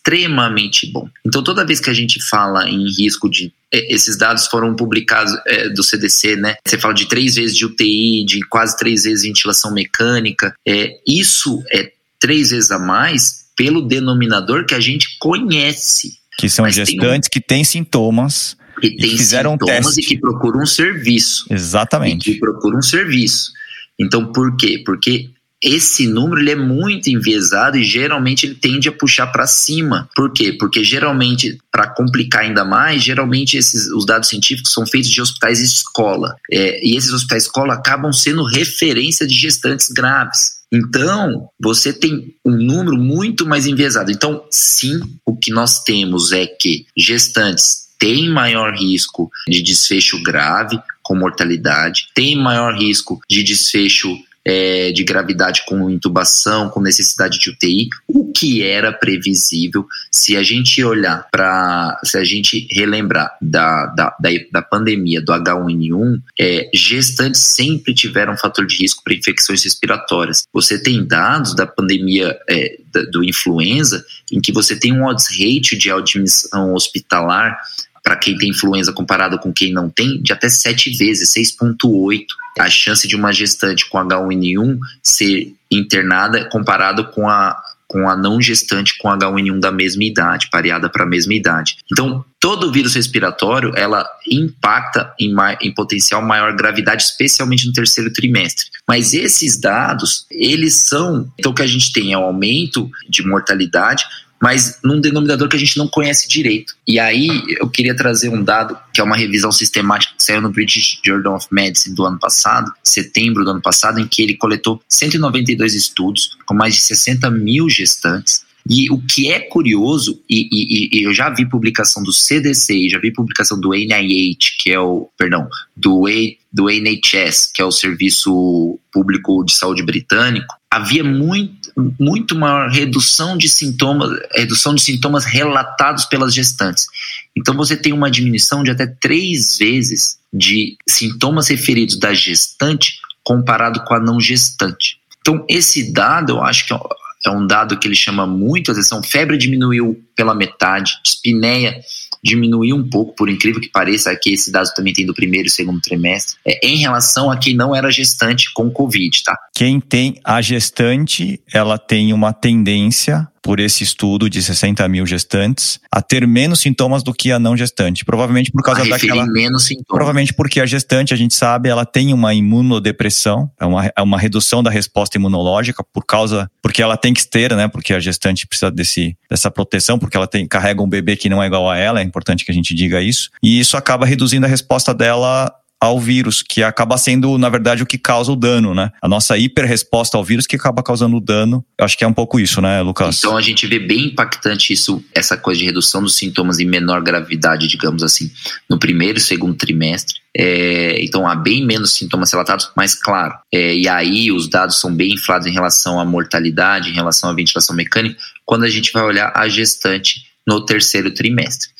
bom. Então, toda vez que a gente fala em risco de. É, esses dados foram publicados é, do CDC, né? Você fala de três vezes de UTI, de quase três vezes ventilação mecânica. É, isso é três vezes a mais pelo denominador que a gente conhece. Que são Mas gestantes um... que têm sintomas. Que têm sintomas um e que procuram um serviço. Exatamente. E que procuram um serviço. Então, por quê? Porque esse número ele é muito enviesado e geralmente ele tende a puxar para cima. Por quê? Porque geralmente, para complicar ainda mais, geralmente esses, os dados científicos são feitos de hospitais escola. É, e esses hospitais escola acabam sendo referência de gestantes graves. Então, você tem um número muito mais enviesado. Então, sim, o que nós temos é que gestantes têm maior risco de desfecho grave, com mortalidade, têm maior risco de desfecho é, de gravidade com intubação, com necessidade de UTI, o que era previsível se a gente olhar para, se a gente relembrar da, da, da, da pandemia do H1N1, é, gestantes sempre tiveram um fator de risco para infecções respiratórias. Você tem dados da pandemia é, do influenza em que você tem um odds ratio de admissão hospitalar para quem tem influenza comparado com quem não tem, de até sete vezes, 6,8. A chance de uma gestante com H1N1 ser internada comparado com a, com a não gestante com H1N1 da mesma idade, pareada para a mesma idade. Então, todo vírus respiratório, ela impacta em, em, potencial maior gravidade, especialmente no terceiro trimestre. Mas esses dados, eles são, então o que a gente tem é um aumento de mortalidade, mas num denominador que a gente não conhece direito. E aí eu queria trazer um dado que é uma revisão sistemática que saiu no British Journal of Medicine do ano passado, setembro do ano passado, em que ele coletou 192 estudos com mais de 60 mil gestantes. E o que é curioso, e, e, e, eu já vi publicação do CDC, já vi publicação do NIH, que é o, perdão, do, do NHS, que é o Serviço Público de Saúde Britânico, havia muito, muito maior redução de sintomas, redução de sintomas relatados pelas gestantes. Então você tem uma diminuição de até três vezes de sintomas referidos da gestante comparado com a não gestante. Então esse dado eu acho que é, é um dado que ele chama muito atenção. Febre diminuiu pela metade, espineia diminuiu um pouco, por incrível que pareça, aqui esse dado também tem do primeiro e segundo trimestre, é, em relação a quem não era gestante com Covid, tá? Quem tem a gestante, ela tem uma tendência por esse estudo de 60 mil gestantes a ter menos sintomas do que a não gestante. Provavelmente por causa a daquela. menos sintomas. Provavelmente porque a gestante, a gente sabe, ela tem uma imunodepressão, é uma, é uma redução da resposta imunológica por causa. Porque ela tem que ter, né? Porque a gestante precisa desse, dessa proteção, porque ela tem, carrega um bebê que não é igual a ela, é importante que a gente diga isso. E isso acaba reduzindo a resposta dela ao vírus, que acaba sendo, na verdade, o que causa o dano, né? A nossa hiperresposta ao vírus que acaba causando o dano. Acho que é um pouco isso, né, Lucas? Então a gente vê bem impactante isso, essa coisa de redução dos sintomas em menor gravidade, digamos assim, no primeiro e segundo trimestre. É, então há bem menos sintomas relatados, mas claro, é, e aí os dados são bem inflados em relação à mortalidade, em relação à ventilação mecânica, quando a gente vai olhar a gestante no terceiro trimestre.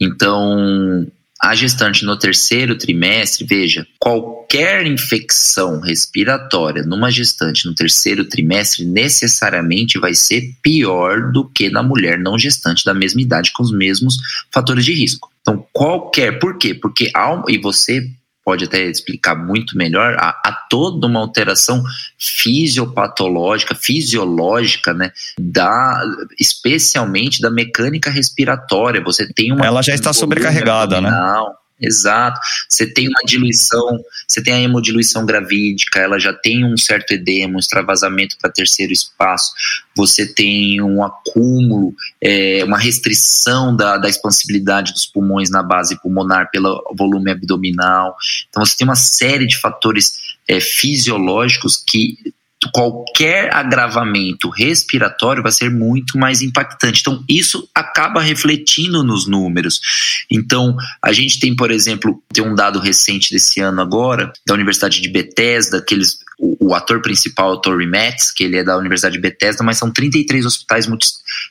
Então, a gestante no terceiro trimestre, veja, qualquer infecção respiratória numa gestante no terceiro trimestre necessariamente vai ser pior do que na mulher não gestante da mesma idade com os mesmos fatores de risco. Então, qualquer, por quê? Porque ao, e você pode até explicar muito melhor, há, há, toda uma alteração fisiopatológica, fisiológica, né, da, especialmente da mecânica respiratória. Você tem uma. Ela já está sobrecarregada, né? Exato. Você tem uma diluição, você tem a hemodiluição gravídica, ela já tem um certo edema, um extravasamento para terceiro espaço, você tem um acúmulo, é, uma restrição da, da expansibilidade dos pulmões na base pulmonar pelo volume abdominal. Então você tem uma série de fatores é, fisiológicos que qualquer agravamento respiratório vai ser muito mais impactante. Então, isso acaba refletindo nos números. Então, a gente tem, por exemplo, tem um dado recente desse ano agora, da Universidade de Bethesda, que eles, o, o ator principal é o Tory Metz, que ele é da Universidade de Bethesda, mas são 33 hospitais, multi,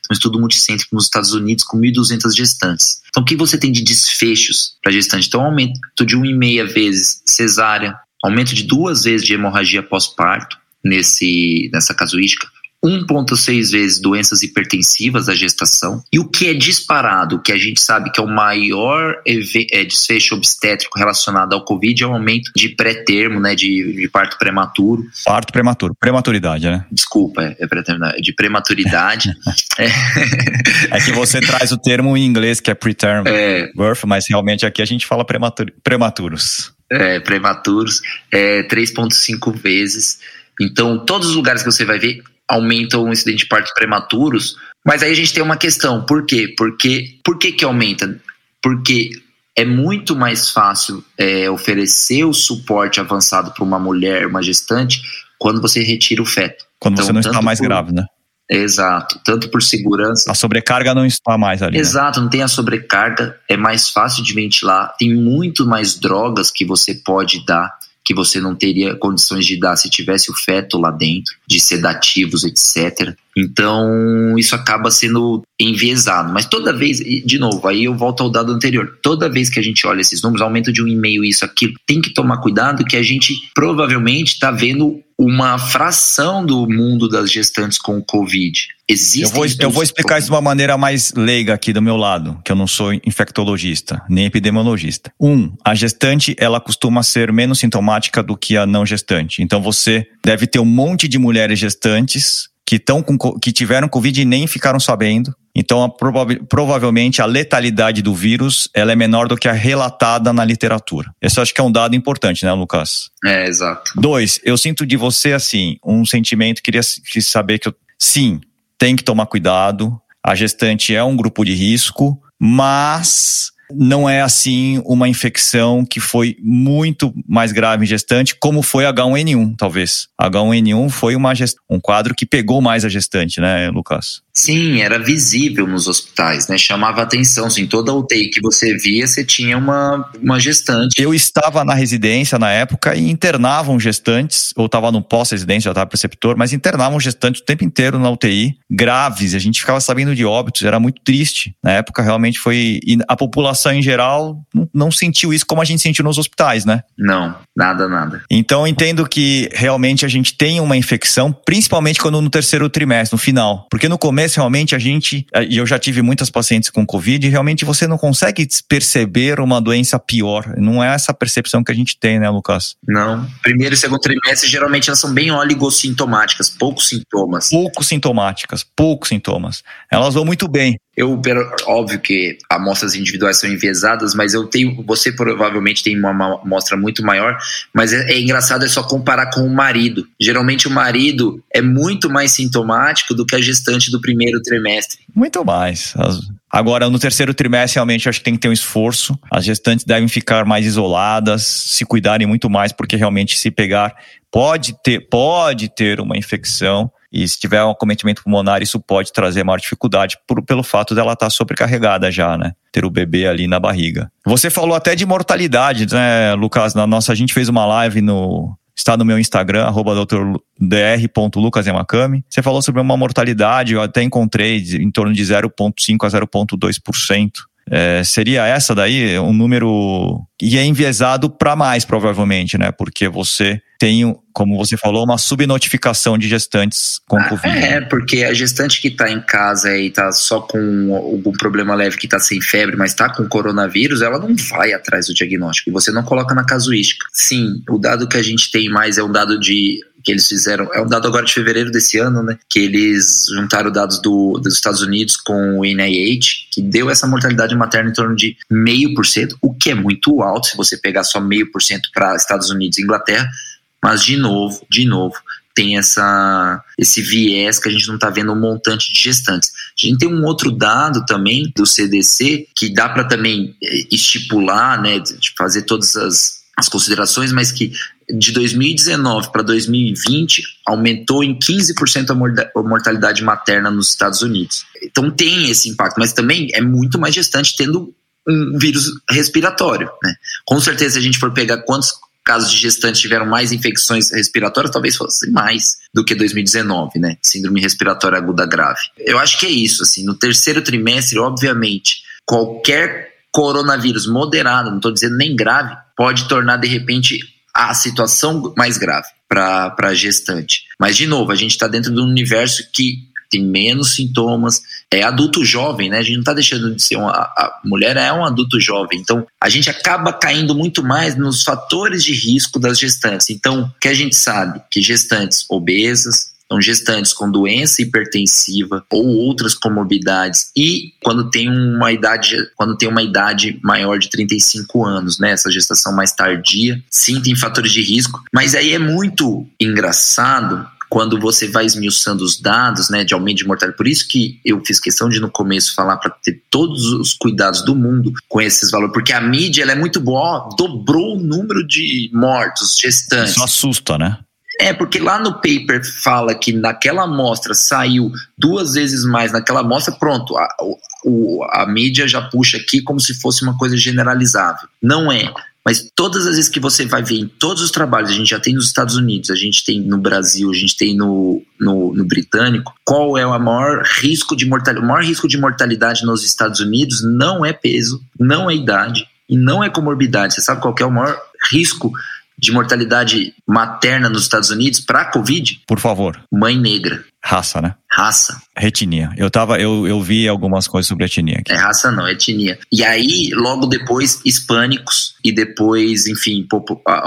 um estudo multicêntrico nos Estados Unidos com 1.200 gestantes. Então, o que você tem de desfechos para gestante? Então, aumento de 1,5 vezes cesárea, aumento de duas vezes de hemorragia pós-parto, nesse, nessa casuística, 1,6 vezes doenças hipertensivas da gestação. E o que é disparado, que a gente sabe que é o maior é, desfecho obstétrico relacionado ao Covid, é o aumento de pré-termo, né, de, de, parto prematuro. Parto prematuro, prematuridade, né? Desculpa, é, é de prematuridade. é. é. que você traz o termo em inglês que é preterm é. birth, mas realmente aqui a gente fala prematur prematuros. É, prematuros, é 3,5 vezes. Então, todos os lugares que você vai ver, aumentam o incidente de partos prematuros, mas aí a gente tem uma questão, por quê? Porque, por que que aumenta? Porque é muito mais fácil é, oferecer o suporte avançado para uma mulher, uma gestante, quando você retira o feto. Quando então, você não está mais por... grave, né? Exato, tanto por segurança. A sobrecarga não está mais ali. Né? Exato, né? não tem a sobrecarga, é mais fácil de ventilar, tem muito mais drogas que você pode dar que você não teria condições de dar se tivesse o feto lá dentro, de sedativos, etc. Então, isso acaba sendo enviesado. Mas toda vez, de novo, aí eu volto ao dado anterior. Toda vez que a gente olha esses números, aumento de um e-mail, isso, aquilo, tem que tomar cuidado que a gente provavelmente está vendo uma fração do mundo das gestantes com Covid. Existem eu vou, eu vou explicar isso de uma maneira mais leiga aqui do meu lado, que eu não sou infectologista, nem epidemiologista. Um, a gestante, ela costuma ser menos sintomática do que a não gestante. Então você deve ter um monte de mulheres gestantes que, tão com, que tiveram Covid e nem ficaram sabendo. Então, a provavelmente a letalidade do vírus ela é menor do que a relatada na literatura. Esse acho que é um dado importante, né, Lucas? É, exato. Dois, eu sinto de você, assim, um sentimento, queria saber que eu, sim, tem que tomar cuidado, a gestante é um grupo de risco, mas não é assim uma infecção que foi muito mais grave em gestante, como foi H1N1, talvez. H1N1 foi uma um quadro que pegou mais a gestante, né, Lucas? Sim, era visível nos hospitais, né? Chamava atenção. Assim, toda UTI que você via, você tinha uma, uma gestante. Eu estava na residência na época e internavam gestantes, ou estava no pós-residência, já estava preceptor, mas internavam gestantes o tempo inteiro na UTI, graves. A gente ficava sabendo de óbitos, era muito triste. Na época, realmente foi. A população em geral não, sentiu isso como a gente sentiu nos hospitais, né? Não, nada, nada. Então, entendo que realmente a gente tem uma infecção, principalmente quando no terceiro trimestre, no final. Porque no começo começo, realmente, a gente, e eu já tive muitas pacientes com Covid, realmente você não consegue perceber uma doença pior. Não é essa percepção que a gente tem, né, Lucas? Não. Primeiro e segundo trimestre, geralmente elas são bem oligossintomáticas, poucos sintomas. Poucos sintomáticas, poucos sintomas. Elas vão muito bem. Eu, óbvio que amostras individuais são enviesadas, mas eu tenho, você provavelmente tem uma amostra muito maior, mas é, é, engraçado é só comparar com o marido. Geralmente o marido é muito mais sintomático do que a gestante do primeiro trimestre. Muito mais. Agora, no terceiro trimestre, realmente, acho que tem que ter um esforço. As gestantes devem ficar mais isoladas, se cuidarem muito mais, porque realmente se pegar, pode ter, pode ter uma infecção e se tiver um acometimento pulmonar, isso pode trazer maior dificuldade por, pelo fato dela estar tá sobrecarregada já, né? Ter o bebê ali na barriga. Você falou até de mortalidade, né, Lucas? Na nossa, a gente fez uma live no. Está no meu Instagram, arroba dr.lucasyamakami. Você falou sobre uma mortalidade, eu até encontrei em torno de 0,5% a 0,2%. É, seria essa daí um número e é enviesado para mais provavelmente, né? Porque você tem, como você falou, uma subnotificação de gestantes com ah, Covid. É, porque a gestante que está em casa e está só com algum problema leve, que está sem febre, mas está com coronavírus, ela não vai atrás do diagnóstico e você não coloca na casuística. Sim, o dado que a gente tem mais é um dado de que eles fizeram, é um dado agora de fevereiro desse ano, né? Que eles juntaram dados do, dos Estados Unidos com o NIH, que deu essa mortalidade materna em torno de meio por cento, o que é muito alto se você pegar só meio por cento para Estados Unidos e Inglaterra. Mas de novo, de novo, tem essa, esse viés que a gente não está vendo um montante de gestantes. A gente tem um outro dado também do CDC que dá para também eh, estipular, né, de fazer todas as, as considerações, mas que de 2019 para 2020 aumentou em 15% a mortalidade materna nos Estados Unidos. Então tem esse impacto, mas também é muito mais gestante tendo um vírus respiratório. Né? Com certeza, se a gente for pegar quantos casos de gestantes tiveram mais infecções respiratórias, talvez fosse mais do que 2019, né? Síndrome respiratória aguda grave. Eu acho que é isso, assim, no terceiro trimestre, obviamente, qualquer coronavírus moderado, não estou dizendo nem grave, pode tornar de repente a situação mais grave. para a gestante. Mas, de novo, a gente está dentro de um universo que tem menos sintomas, é adulto jovem, né? A gente não está deixando de ser uma. A mulher é um adulto jovem. Então, a gente acaba caindo muito mais nos fatores de risco das gestantes. Então, o que a gente sabe? Que gestantes obesas, então, gestantes com doença hipertensiva ou outras comorbidades e quando tem uma idade, quando tem uma idade maior de 35 anos, né? Essa gestação mais tardia, sim, tem fatores de risco, mas aí é muito engraçado quando você vai esmiuçando os dados né, de aumento de mortalidade. Por isso que eu fiz questão de no começo falar para ter todos os cuidados do mundo com esses valores, porque a mídia ela é muito boa, dobrou o número de mortos gestantes. Isso assusta, né? É, porque lá no paper fala que naquela amostra saiu duas vezes mais naquela amostra, pronto, a, a, a mídia já puxa aqui como se fosse uma coisa generalizável. Não é. Mas todas as vezes que você vai ver em todos os trabalhos, a gente já tem nos Estados Unidos, a gente tem no Brasil, a gente tem no, no, no britânico, qual é o maior risco de mortalidade? O maior risco de mortalidade nos Estados Unidos não é peso, não é idade e não é comorbidade. Você sabe qual é o maior risco de mortalidade materna nos Estados Unidos para a Covid? Por favor. Mãe negra. Raça, né? Raça. Retinia. Eu tava, eu, eu vi algumas coisas sobre etnia aqui. É raça não, etnia. E aí, logo depois, hispânicos e depois, enfim,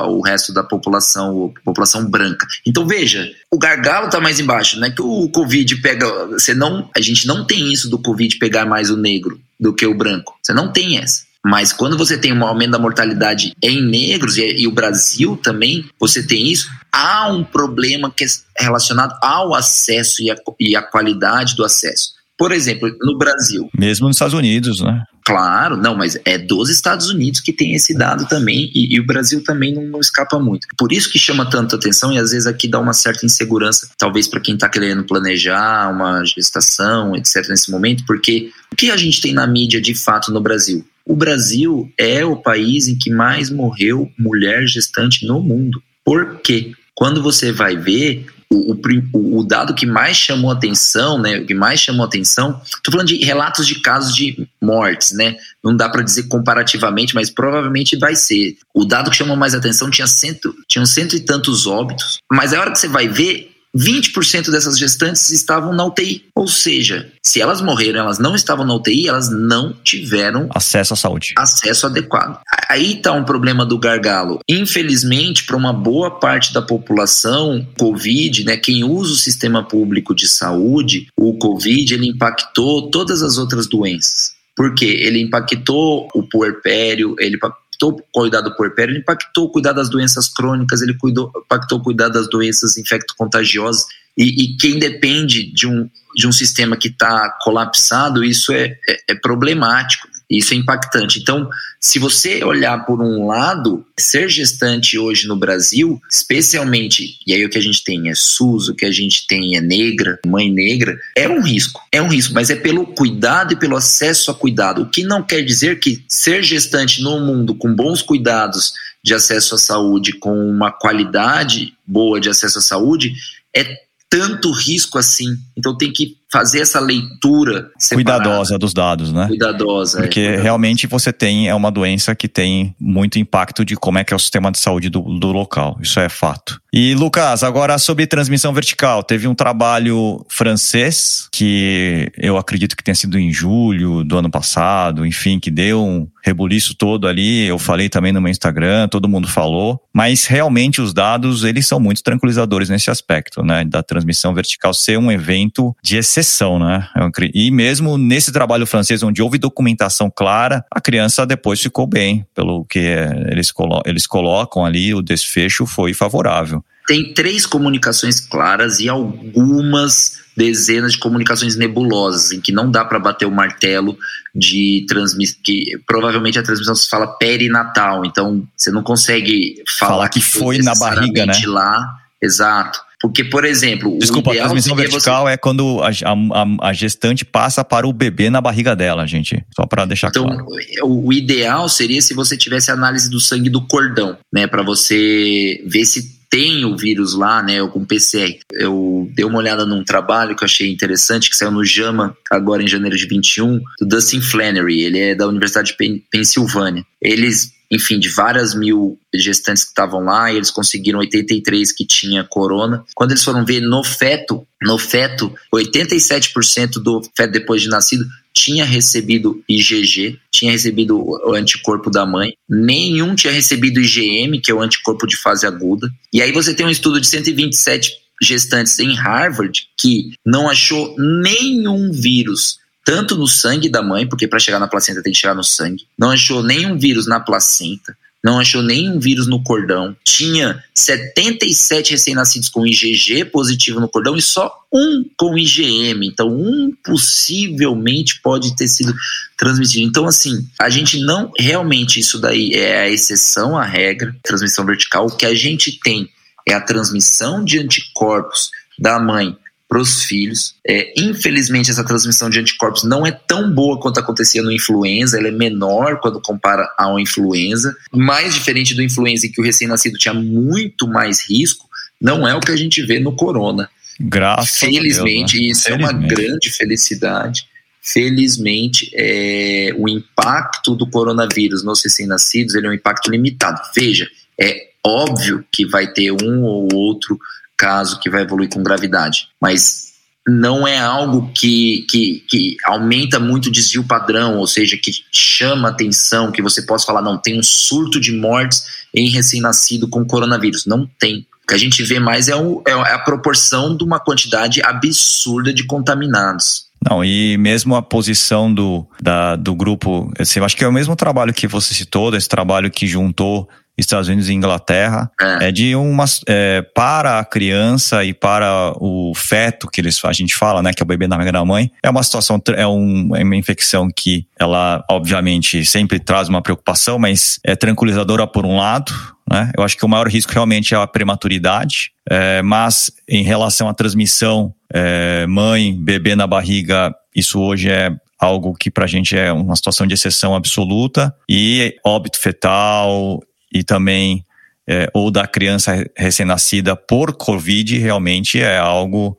o resto da população, população branca. Então veja, o gargalo tá mais embaixo, não é que o Covid pega, você não, a gente não tem isso do Covid pegar mais o negro do que o branco. Você não tem essa. Mas quando você tem um aumento da mortalidade em negros, e, e o Brasil também, você tem isso, há um problema que é relacionado ao acesso e a, e a qualidade do acesso. Por exemplo, no Brasil. Mesmo nos Estados Unidos, né? Claro, não, mas é dos Estados Unidos que tem esse dado também e, e o Brasil também não, não, escapa muito. Por isso que chama tanto atenção e às vezes aqui dá uma certa insegurança, talvez para quem está querendo planejar uma gestação, etc., nesse momento, porque o que a gente tem na mídia de fato no Brasil? O Brasil é o país em que mais morreu mulher gestante no mundo. Por quê? Quando você vai ver, o, o, o, dado que mais chamou atenção, né, o que mais chamou atenção, estou falando de relatos de casos de mortes, né, não dá para dizer comparativamente, mas provavelmente vai ser. O dado que chamou mais atenção tinha cento, tinham cento e tantos óbitos, mas a hora que você vai ver, 20% dessas gestantes estavam na UTI. Ou seja, se elas morreram, elas não estavam na UTI, elas não tiveram acesso à saúde. Acesso adequado. Aí está um problema do gargalo. Infelizmente, para uma boa parte da população, COVID, né, quem usa o sistema público de saúde, o COVID, ele impactou todas as outras doenças. Porque ele impactou o puerpério, ele impactou o cuidado puerpério, ele impactou o cuidado das doenças crônicas, ele cuidou, impactou o cuidado das doenças infecto-contagiosas. E, e, quem depende de um, de um sistema que está colapsado, isso é, é, é problemático. Isso é impactante. Então, se você olhar por um lado, ser gestante hoje no Brasil, especialmente, e aí o que a gente tem é SUS, o que a gente tem é negra, mãe negra, é um risco. É um risco, mas é pelo cuidado e pelo acesso a cuidado. O que não quer dizer que ser gestante no mundo com bons cuidados de acesso à saúde, com uma qualidade boa de acesso à saúde, é tanto risco assim. Então tem que fazer essa leitura separada. cuidadosa dos dados, né? Cuidadosa. É, Porque é, cuidadosa. realmente você tem é uma doença que tem muito impacto de como é que é o sistema de saúde do, do local. Isso é fato. E Lucas, agora sobre transmissão vertical, teve um trabalho francês que eu acredito que tenha sido em julho do ano passado, enfim, que deu um rebuliço todo ali. Eu falei também no meu Instagram, todo mundo falou, mas realmente os dados eles são muito tranquilizadores nesse aspecto, né? Da transmissão vertical ser um evento de exceção, né? E mesmo nesse trabalho francês, onde houve documentação clara, a criança depois ficou bem, pelo que eles, colo eles colocam ali, o desfecho foi favorável. Tem três comunicações claras e algumas dezenas de comunicações nebulosas, em que não dá para bater o martelo de transmissão, que provavelmente a transmissão se fala perinatal, então você não consegue falar, falar que, que foi na barriga, né? lá, exato. Porque, por exemplo. Desculpa, a transmissão vertical você... é quando a, a, a, gestante passa para o bebê na barriga dela, gente. Só para deixar então, claro. O, o ideal seria se você tivesse análise do sangue do cordão, né? Para você ver se tem o vírus lá, né, ou com PCR. Eu dei uma olhada num trabalho que eu achei interessante, que saiu no JAMA agora em janeiro de 21, do Dustin Flannery, ele é da Universidade de Pensilvânia. Eles enfim, de várias mil gestantes que estavam lá, e eles conseguiram 83 que tinha corona. Quando eles foram ver no feto, no feto, 87% do feto depois de nascido tinha recebido IgG, tinha recebido o anticorpo da mãe, nenhum tinha recebido IgM, que é o anticorpo de fase aguda. E aí você tem um estudo de 127 gestantes em Harvard que não achou nenhum vírus tanto no sangue da mãe, porque para chegar na placenta tem que chegar no sangue. Não achou nenhum vírus na placenta, não achou nenhum vírus no cordão. Tinha 77 recém-nascidos com IgG positivo no cordão e só um com IgM. Então, um possivelmente pode ter sido transmitido. Então, assim, a gente não realmente isso daí é a exceção à regra, transmissão vertical. O que a gente tem é a transmissão de anticorpos da mãe para os filhos. É, infelizmente, essa transmissão de anticorpos não é tão boa quanto acontecia no influenza, ela é menor quando compara ao influenza. Mais diferente do influenza, em que o recém-nascido tinha muito mais risco, não é o que a gente vê no corona. Graças Felizmente, a Deus, né? isso é uma grande felicidade. Felizmente, é, o impacto do coronavírus nos recém-nascidos ele é um impacto limitado. Veja, é óbvio que vai ter um ou outro caso que vai evoluir com gravidade, mas não é algo que, que, que aumenta muito o desvio padrão, ou seja, que chama atenção, que você possa falar, não, tem um surto de mortes em recém-nascido com coronavírus. Não tem. O que a gente vê mais é, o, é a proporção de uma quantidade absurda de contaminados. Não, e mesmo a posição do, da, do grupo, assim, eu acho que é o mesmo trabalho que você citou, desse trabalho que juntou Estados Unidos e Inglaterra, é, é de uma é, para a criança e para o feto que eles a gente fala, né, que é o bebê na barriga da mãe, é uma situação é, um, é uma infecção que ela obviamente sempre traz uma preocupação, mas é tranquilizadora por um lado, né? Eu acho que o maior risco realmente é a prematuridade, é, mas em relação à transmissão é, mãe bebê na barriga, isso hoje é algo que para a gente é uma situação de exceção absoluta e óbito fetal e também é, ou da criança recém-nascida por Covid realmente é algo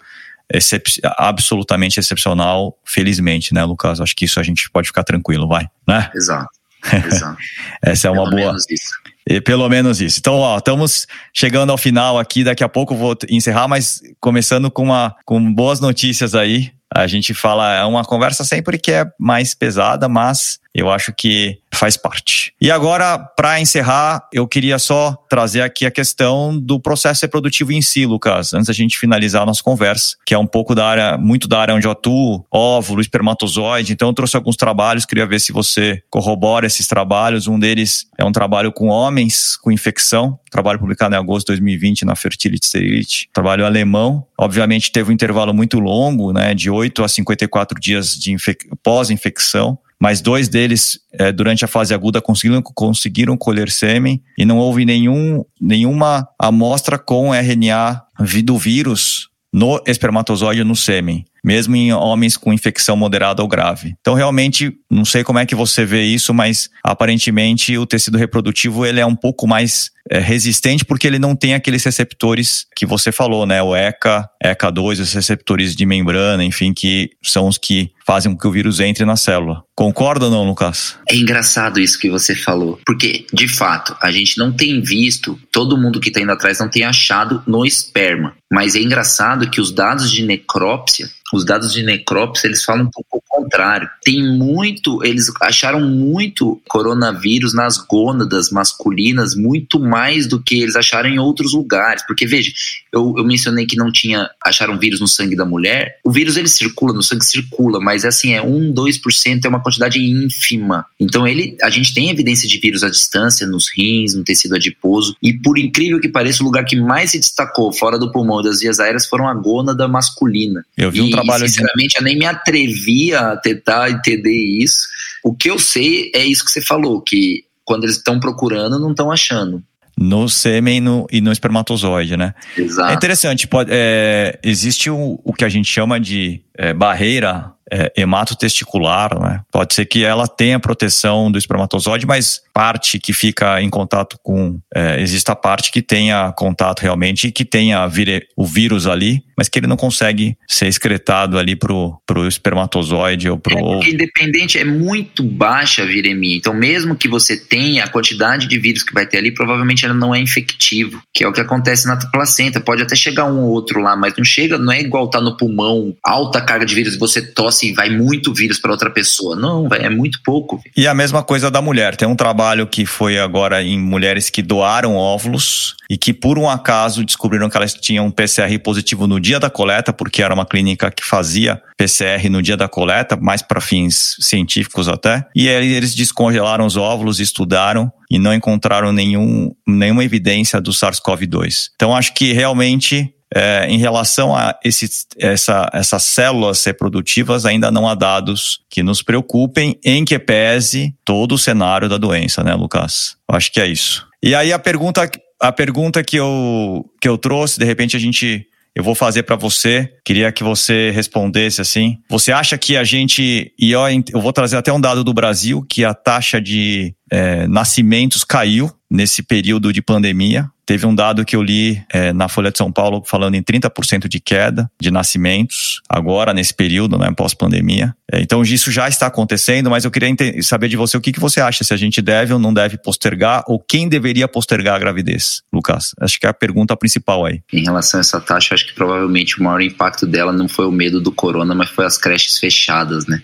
excep absolutamente excepcional, felizmente, né, Lucas? Acho que isso a gente pode ficar tranquilo, vai, né? Exato. Exato. Essa é uma Pelo boa. menos isso. E pelo menos isso. Então, ó, estamos chegando ao final aqui. Daqui a pouco vou encerrar, mas começando com, uma, com boas notícias aí. A gente fala, é uma conversa sempre que é mais pesada, mas eu acho que faz parte. E agora, para encerrar, eu queria só trazer aqui a questão do processo reprodutivo em si, Lucas, antes da gente finalizar a nossa conversa, que é um pouco da área, muito da área onde eu atuo, óvulo, espermatozoide. Então, eu trouxe alguns trabalhos, queria ver se você corrobora esses trabalhos. Um deles é um trabalho com homens com infecção, trabalho publicado em agosto de 2020 na Fertility Sterility, trabalho alemão. Obviamente, teve um intervalo muito longo, né, de 8 a 54 dias de pós-infecção mas dois deles, é, durante a fase aguda, conseguiram, conseguiram colher sêmen e não houve nenhum, nenhuma amostra com RNA do vírus no espermatozoide no sêmen, mesmo em homens com infecção moderada ou grave. Então, realmente, não sei como é que você vê isso, mas aparentemente o tecido reprodutivo ele é um pouco mais é, resistente porque ele não tem aqueles receptores que você falou, né? O ECA, ECA2, os receptores de membrana, enfim, que são os que fazem com que o vírus entre na célula. Concorda ou não, Lucas? É engraçado isso que você falou, porque, de fato, a gente não tem visto, todo mundo que está indo atrás não tem achado no esperma. Mas é engraçado que os dados de necrópsia, os dados de necrópsia, eles falam um pouco o contrário. Tem muito, eles acharam muito coronavírus nas gônadas masculinas, muito mais do que eles acharam em outros lugares. Porque, veja, eu, eu mencionei que não tinha, acharam vírus no sangue da mulher. O vírus, ele circula, no sangue circula, mas assim, é 1, 2%, é uma quantidade ínfima. Então, ele, a gente tem evidência de vírus à distância, nos rins, no tecido adiposo, e por incrível que pareça, o lugar que mais se destacou fora do pulmão das vias aéreas foram a gônada masculina. Eu vi um e, trabalho de- sinceramente, eu nem me atrevia a tentar entender isso. O que eu sei é isso que você falou, que quando eles estão procurando, não estão achando. No sêmen e no, e no espermatozoide, né? É Exato. interessante, pode, é, existe o, o que a gente chama de é, barreira é, hematotesticular, né? Pode ser que ela tenha proteção do espermatozoide, mas parte que fica em contato com. É, exista a parte que tenha contato realmente e que tenha vire, o vírus ali, mas que ele não consegue ser excretado ali pro, pro espermatozoide ou pro. É porque independente, é muito baixa a viremia. Então, mesmo que você tenha a quantidade de vírus que vai ter ali, provavelmente ela não é infectivo, que é o que acontece na placenta. Pode até chegar um ou outro lá, mas não chega, não é igual tá no pulmão, alta carga de vírus, você tosse vai muito vírus para outra pessoa. Não, é muito pouco. E a mesma coisa da mulher. Tem um trabalho que foi agora em mulheres que doaram óvulos e que por um acaso descobriram que elas tinham um PCR positivo no dia da coleta, porque era uma clínica que fazia PCR no dia da coleta, mais para fins científicos até. E aí eles descongelaram os óvulos, estudaram e não encontraram nenhum, nenhuma evidência do SARS-CoV-2. Então acho que realmente é, em relação a esse, essa, essas células reprodutivas, ainda não há dados que nos preocupem, em que pese todo o cenário da doença, né, Lucas? Eu acho que é isso. E aí a pergunta, a pergunta que, eu, que eu trouxe, de repente a gente eu vou fazer para você. Queria que você respondesse assim. Você acha que a gente. E eu, eu vou trazer até um dado do Brasil, que a taxa de é, nascimentos caiu nesse período de pandemia. Teve um dado que eu li é, na Folha de São Paulo falando em 30% de queda de nascimentos, agora nesse período, né, pós-pandemia. É, então isso já está acontecendo, mas eu queria saber de você o que, que você acha, se a gente deve ou não deve postergar, ou quem deveria postergar a gravidez, Lucas? Acho que é a pergunta principal aí. Em relação a essa taxa, acho que provavelmente o maior impacto dela não foi o medo do corona, mas foi as creches fechadas, né?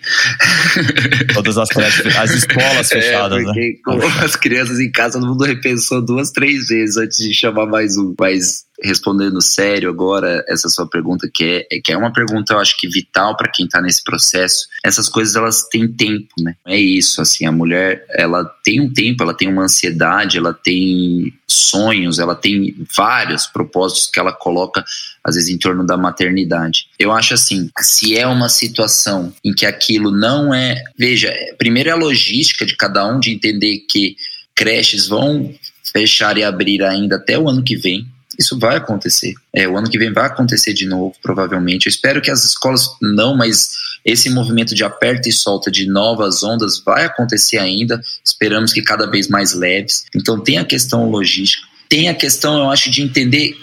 Todas as creches, as escolas é, fechadas, é, né? Com as crianças em casa, todo mundo repensou duas, três vezes antes de chamar mais um. Mas respondendo sério agora essa sua pergunta, que é, que é uma pergunta, eu acho que vital para quem está nesse processo. Essas coisas, elas têm tempo, né? É isso, assim, a mulher, ela tem um tempo, ela tem uma ansiedade, ela tem sonhos, ela tem vários propósitos que ela coloca, às vezes, em torno da maternidade. Eu acho assim, se é uma situação em que aquilo não é. Veja, primeiro é a logística de cada um de entender que creches vão fechar e abrir ainda até o ano que vem. Isso vai acontecer. É, o ano que vem vai acontecer de novo, provavelmente. Eu espero que as escolas não, mas esse movimento de aperta e solta de novas ondas vai acontecer ainda. Esperamos que cada vez mais leves. Então tem a questão logística, tem a questão, eu acho, de entender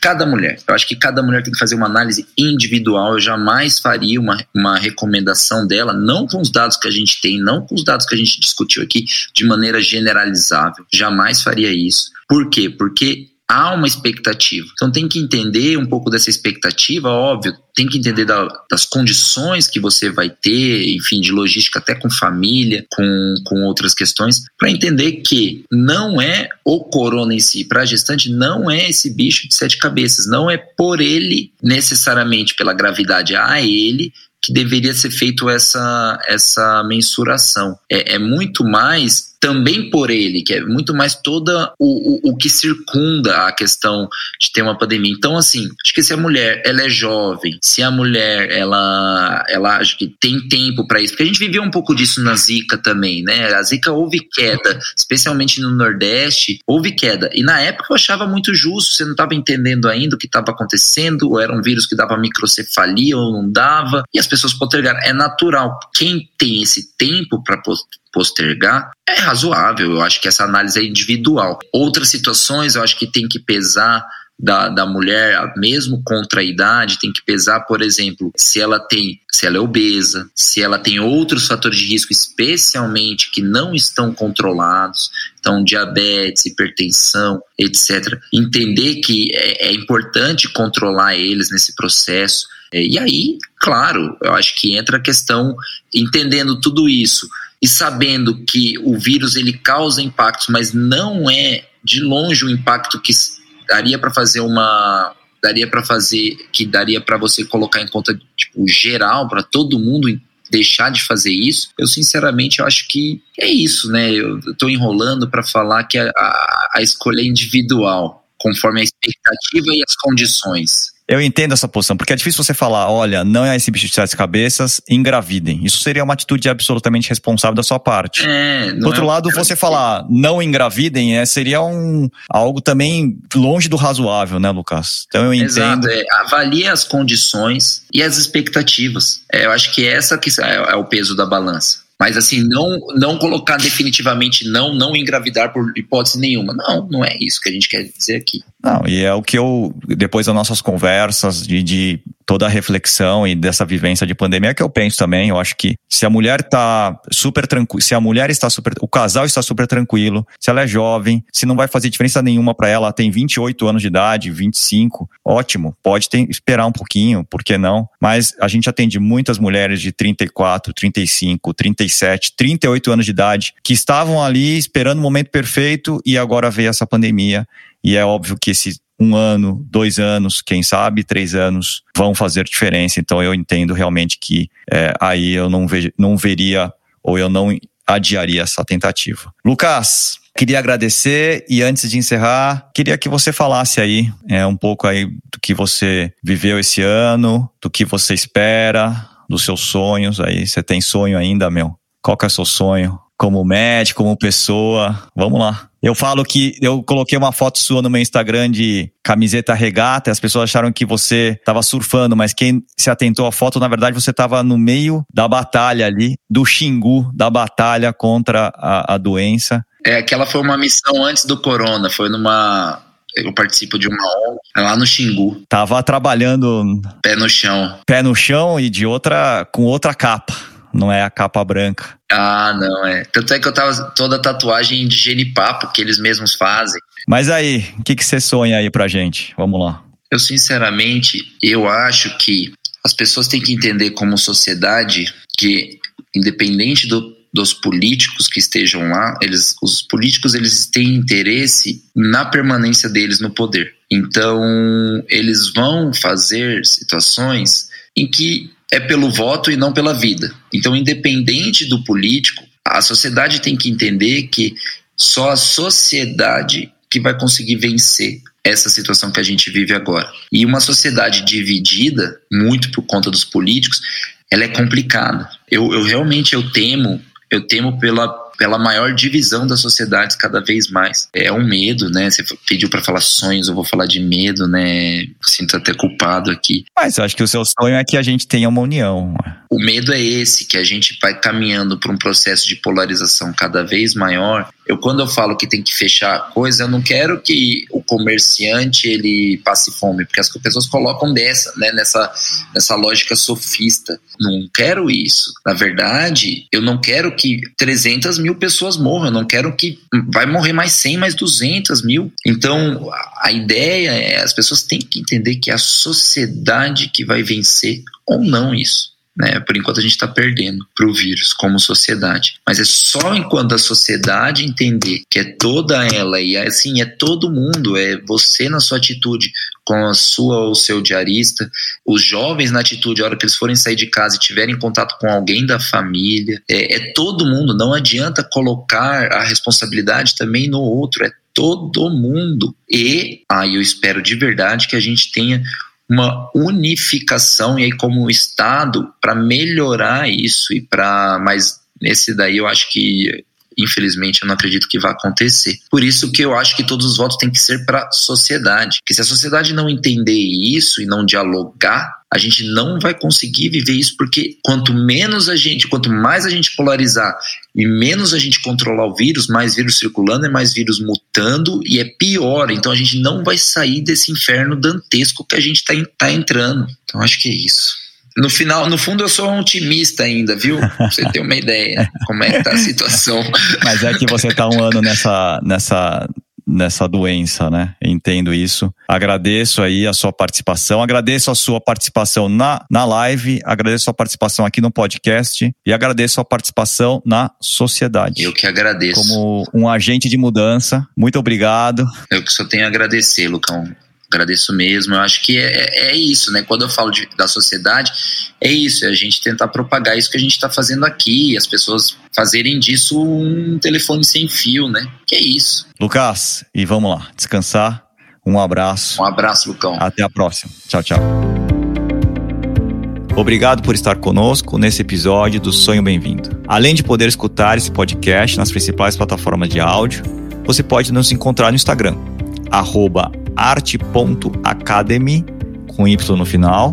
cada mulher. Eu acho que cada mulher tem que fazer uma análise individual. Eu jamais faria uma, uma recomendação dela, não com os dados que a gente tem, não com os dados que a gente discutiu aqui, de maneira generalizável. Jamais faria isso. Por quê? Porque há uma expectativa. Então tem que entender um pouco dessa expectativa, óbvio, tem que entender da, das condições que você vai ter, enfim, de logística até com família, com, com outras questões, para entender que não é o corona em si, para a gestante não é esse bicho de sete cabeças, não é por ele necessariamente pela gravidade a ele que deveria ser feito essa, essa mensuração. É, é muito mais também por ele, que é muito mais toda o, o, o, que circunda a questão de ter uma pandemia. Então, assim, acho que se a mulher ela é jovem, se a mulher ela, ela acho que tem tempo para isso, porque a gente viveu um pouco disso na Zika também, né? A Zika houve queda, especialmente no Nordeste, houve queda. E na época eu achava muito justo, você não estava entendendo ainda o que estava acontecendo, ou era um vírus que dava microcefalia ou não dava, e as pessoas postergaram. É natural. Quem tem esse tempo para postergar, é razoável. Eu acho que essa análise é individual. Outras situações eu acho que tem que pesar da, da mulher, mesmo contra a idade, tem que pesar, por exemplo, se ela tem, se ela é obesa, se ela tem outros fatores de risco, especialmente que não estão controlados, então diabetes, hipertensão, etc. Entender que é, é importante controlar eles nesse processo. É, e aí, claro, eu acho que entra a questão, entendendo tudo isso, e sabendo que o vírus ele causa impactos, mas não é de longe o impacto que daria para fazer uma daria para fazer que daria para você colocar em conta tipo geral para todo mundo deixar de fazer isso, eu sinceramente acho que é isso, né? Eu estou enrolando para falar que a, a, a escolha é individual, conforme a expectativa e as condições. Eu entendo essa posição, porque é difícil você falar, olha, não é esse bicho de sete cabeças, engravidem. Isso seria uma atitude absolutamente responsável da sua parte. É, Do outro é lado, você falar, não engravidem, é, seria um, algo também longe do razoável, né, Lucas? Então eu entendo. Exato, é, avalie as condições e as expectativas. É, eu acho que essa que é, é o peso da balança. Mas assim, não, não colocar definitivamente não, não engravidar por hipótese nenhuma. Não, não é isso que a gente quer dizer aqui. Não, e é o que eu, depois das nossas conversas, de, de toda a reflexão e dessa vivência de pandemia, é que eu penso também. Eu acho que se a mulher tá super tranquila, se a mulher está super, o casal está super tranquilo, se ela é jovem, se não vai fazer diferença nenhuma para ela, ela tem 28 anos de idade, 25, ótimo, pode ter, esperar um pouquinho, por que não? Mas a gente atende muitas mulheres de 34, 35, 37, 38 anos de idade que estavam ali esperando o momento perfeito e agora veio essa pandemia e é óbvio que esse um ano, dois anos, quem sabe três anos vão fazer diferença. Então eu entendo realmente que é, aí eu não, ve não veria ou eu não adiaria essa tentativa. Lucas, queria agradecer e antes de encerrar, queria que você falasse aí é, um pouco aí do que você viveu esse ano, do que você espera, dos seus sonhos. Aí você tem sonho ainda, meu? Qual que é o seu sonho? Como médico, como pessoa? Vamos lá. Eu falo que eu coloquei uma foto sua no meu Instagram de camiseta regata, e as pessoas acharam que você estava surfando, mas quem se atentou à foto, na verdade, você estava no meio da batalha ali, do Xingu, da batalha contra a, a doença. É, aquela foi uma missão antes do corona, foi numa eu participo de uma ONG lá no Xingu. Tava trabalhando pé no chão. Pé no chão e de outra com outra capa não é a capa branca. Ah, não é. Tanto é que eu tava toda tatuagem de genipapo que eles mesmos fazem. Mas aí, o que, que você sonha aí pra gente? Vamos lá. Eu, sinceramente, eu acho que as pessoas têm que entender como sociedade que, independente do, dos políticos que estejam lá, eles, os políticos eles têm interesse na permanência deles no poder. Então, eles vão fazer situações em que é pelo voto e não pela vida. Então, independente do político, a sociedade tem que entender que só a sociedade que vai conseguir vencer essa situação que a gente vive agora. E uma sociedade dividida, muito por conta dos políticos, ela é complicada. Eu, eu realmente eu temo, eu temo pela pela maior divisão das sociedades cada vez mais. É um medo, né? Você pediu para falar sonhos, eu vou falar de medo, né? Sinto até culpado aqui. Mas eu acho que o seu sonho é que a gente tenha uma união. O medo é esse, que a gente vai caminhando para um processo de polarização cada vez maior. Eu quando eu falo que tem que fechar coisa, eu não quero que o comerciante ele passe fome, porque as pessoas colocam dessa, né, nessa, nessa lógica sofista. Não quero isso. Na verdade, eu não quero que 300 mil pessoas morram, eu não quero que vai morrer mais 100, mais 200 mil. Então, a ideia é, as pessoas têm que entender que é a sociedade que vai vencer ou não isso. Né? Por enquanto a gente está perdendo para o vírus como sociedade. Mas é só enquanto a sociedade entender que é toda ela e assim é todo mundo, é você na sua atitude com a sua ou seu diarista, os jovens na atitude, a hora que eles forem sair de casa e tiverem contato com alguém da família, é, é todo mundo. Não adianta colocar a responsabilidade também no outro, é todo mundo. E aí ah, eu espero de verdade que a gente tenha uma unificação e aí como Estado para melhorar isso e para mas nesse daí eu acho que infelizmente eu não acredito que vai acontecer. Por isso que eu acho que todos os votos têm que ser para a sociedade, que se a sociedade não entender isso e não dialogar, a gente não vai conseguir viver isso porque quanto menos a gente, quanto mais a gente polarizar e menos a gente controlar o vírus, mais vírus circulando, é mais vírus mutando e é pior. Então a gente não vai sair desse inferno dantesco que a gente está tá entrando. Então acho que é isso. No final, no fundo, eu sou um otimista ainda, viu? Pra você ter uma ideia como é que tá a situação. Mas é que você tá um ano nessa, nessa, nessa doença, né? Entendo isso. Agradeço aí a sua participação, agradeço a sua participação na, na live, agradeço a sua participação aqui no podcast e agradeço a participação na sociedade. Eu que agradeço. Como um agente de mudança, muito obrigado. Eu que só tenho a agradecer, Lucão agradeço mesmo. Eu acho que é, é, é isso, né? Quando eu falo de, da sociedade, é isso, é a gente tentar propagar isso que a gente está fazendo aqui, as pessoas fazerem disso um telefone sem fio, né? Que é isso. Lucas, e vamos lá, descansar. Um abraço. Um abraço, Lucão. Até a próxima. Tchau, tchau. Obrigado por estar conosco nesse episódio do Sonho Bem-vindo. Além de poder escutar esse podcast nas principais plataformas de áudio, você pode nos encontrar no Instagram, arte.academy, com Y no final,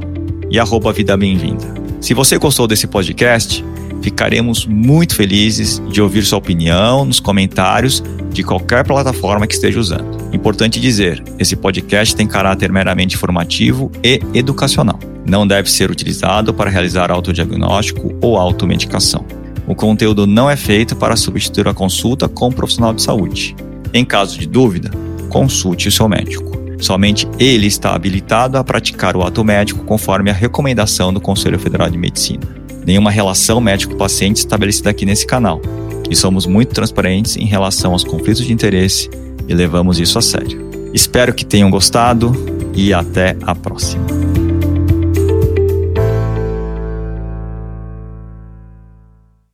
e arroba Vida Bem-vinda. Se você gostou desse podcast, ficaremos muito felizes de ouvir sua opinião nos comentários de qualquer plataforma que esteja usando. Importante dizer, esse podcast tem caráter meramente informativo e educacional. Não deve ser utilizado para realizar autodiagnóstico ou automedicação. O conteúdo não é feito para substituir a consulta com um profissional de saúde. Em caso de dúvida, consulte o seu médico. Somente ele está habilitado a praticar o ato médico conforme a recomendação do Conselho Federal de Medicina. Nenhuma relação médico-paciente estabelecida aqui nesse canal. E somos muito transparentes em relação aos conflitos de interesse e levamos isso a sério. Espero que tenham gostado e até a próxima.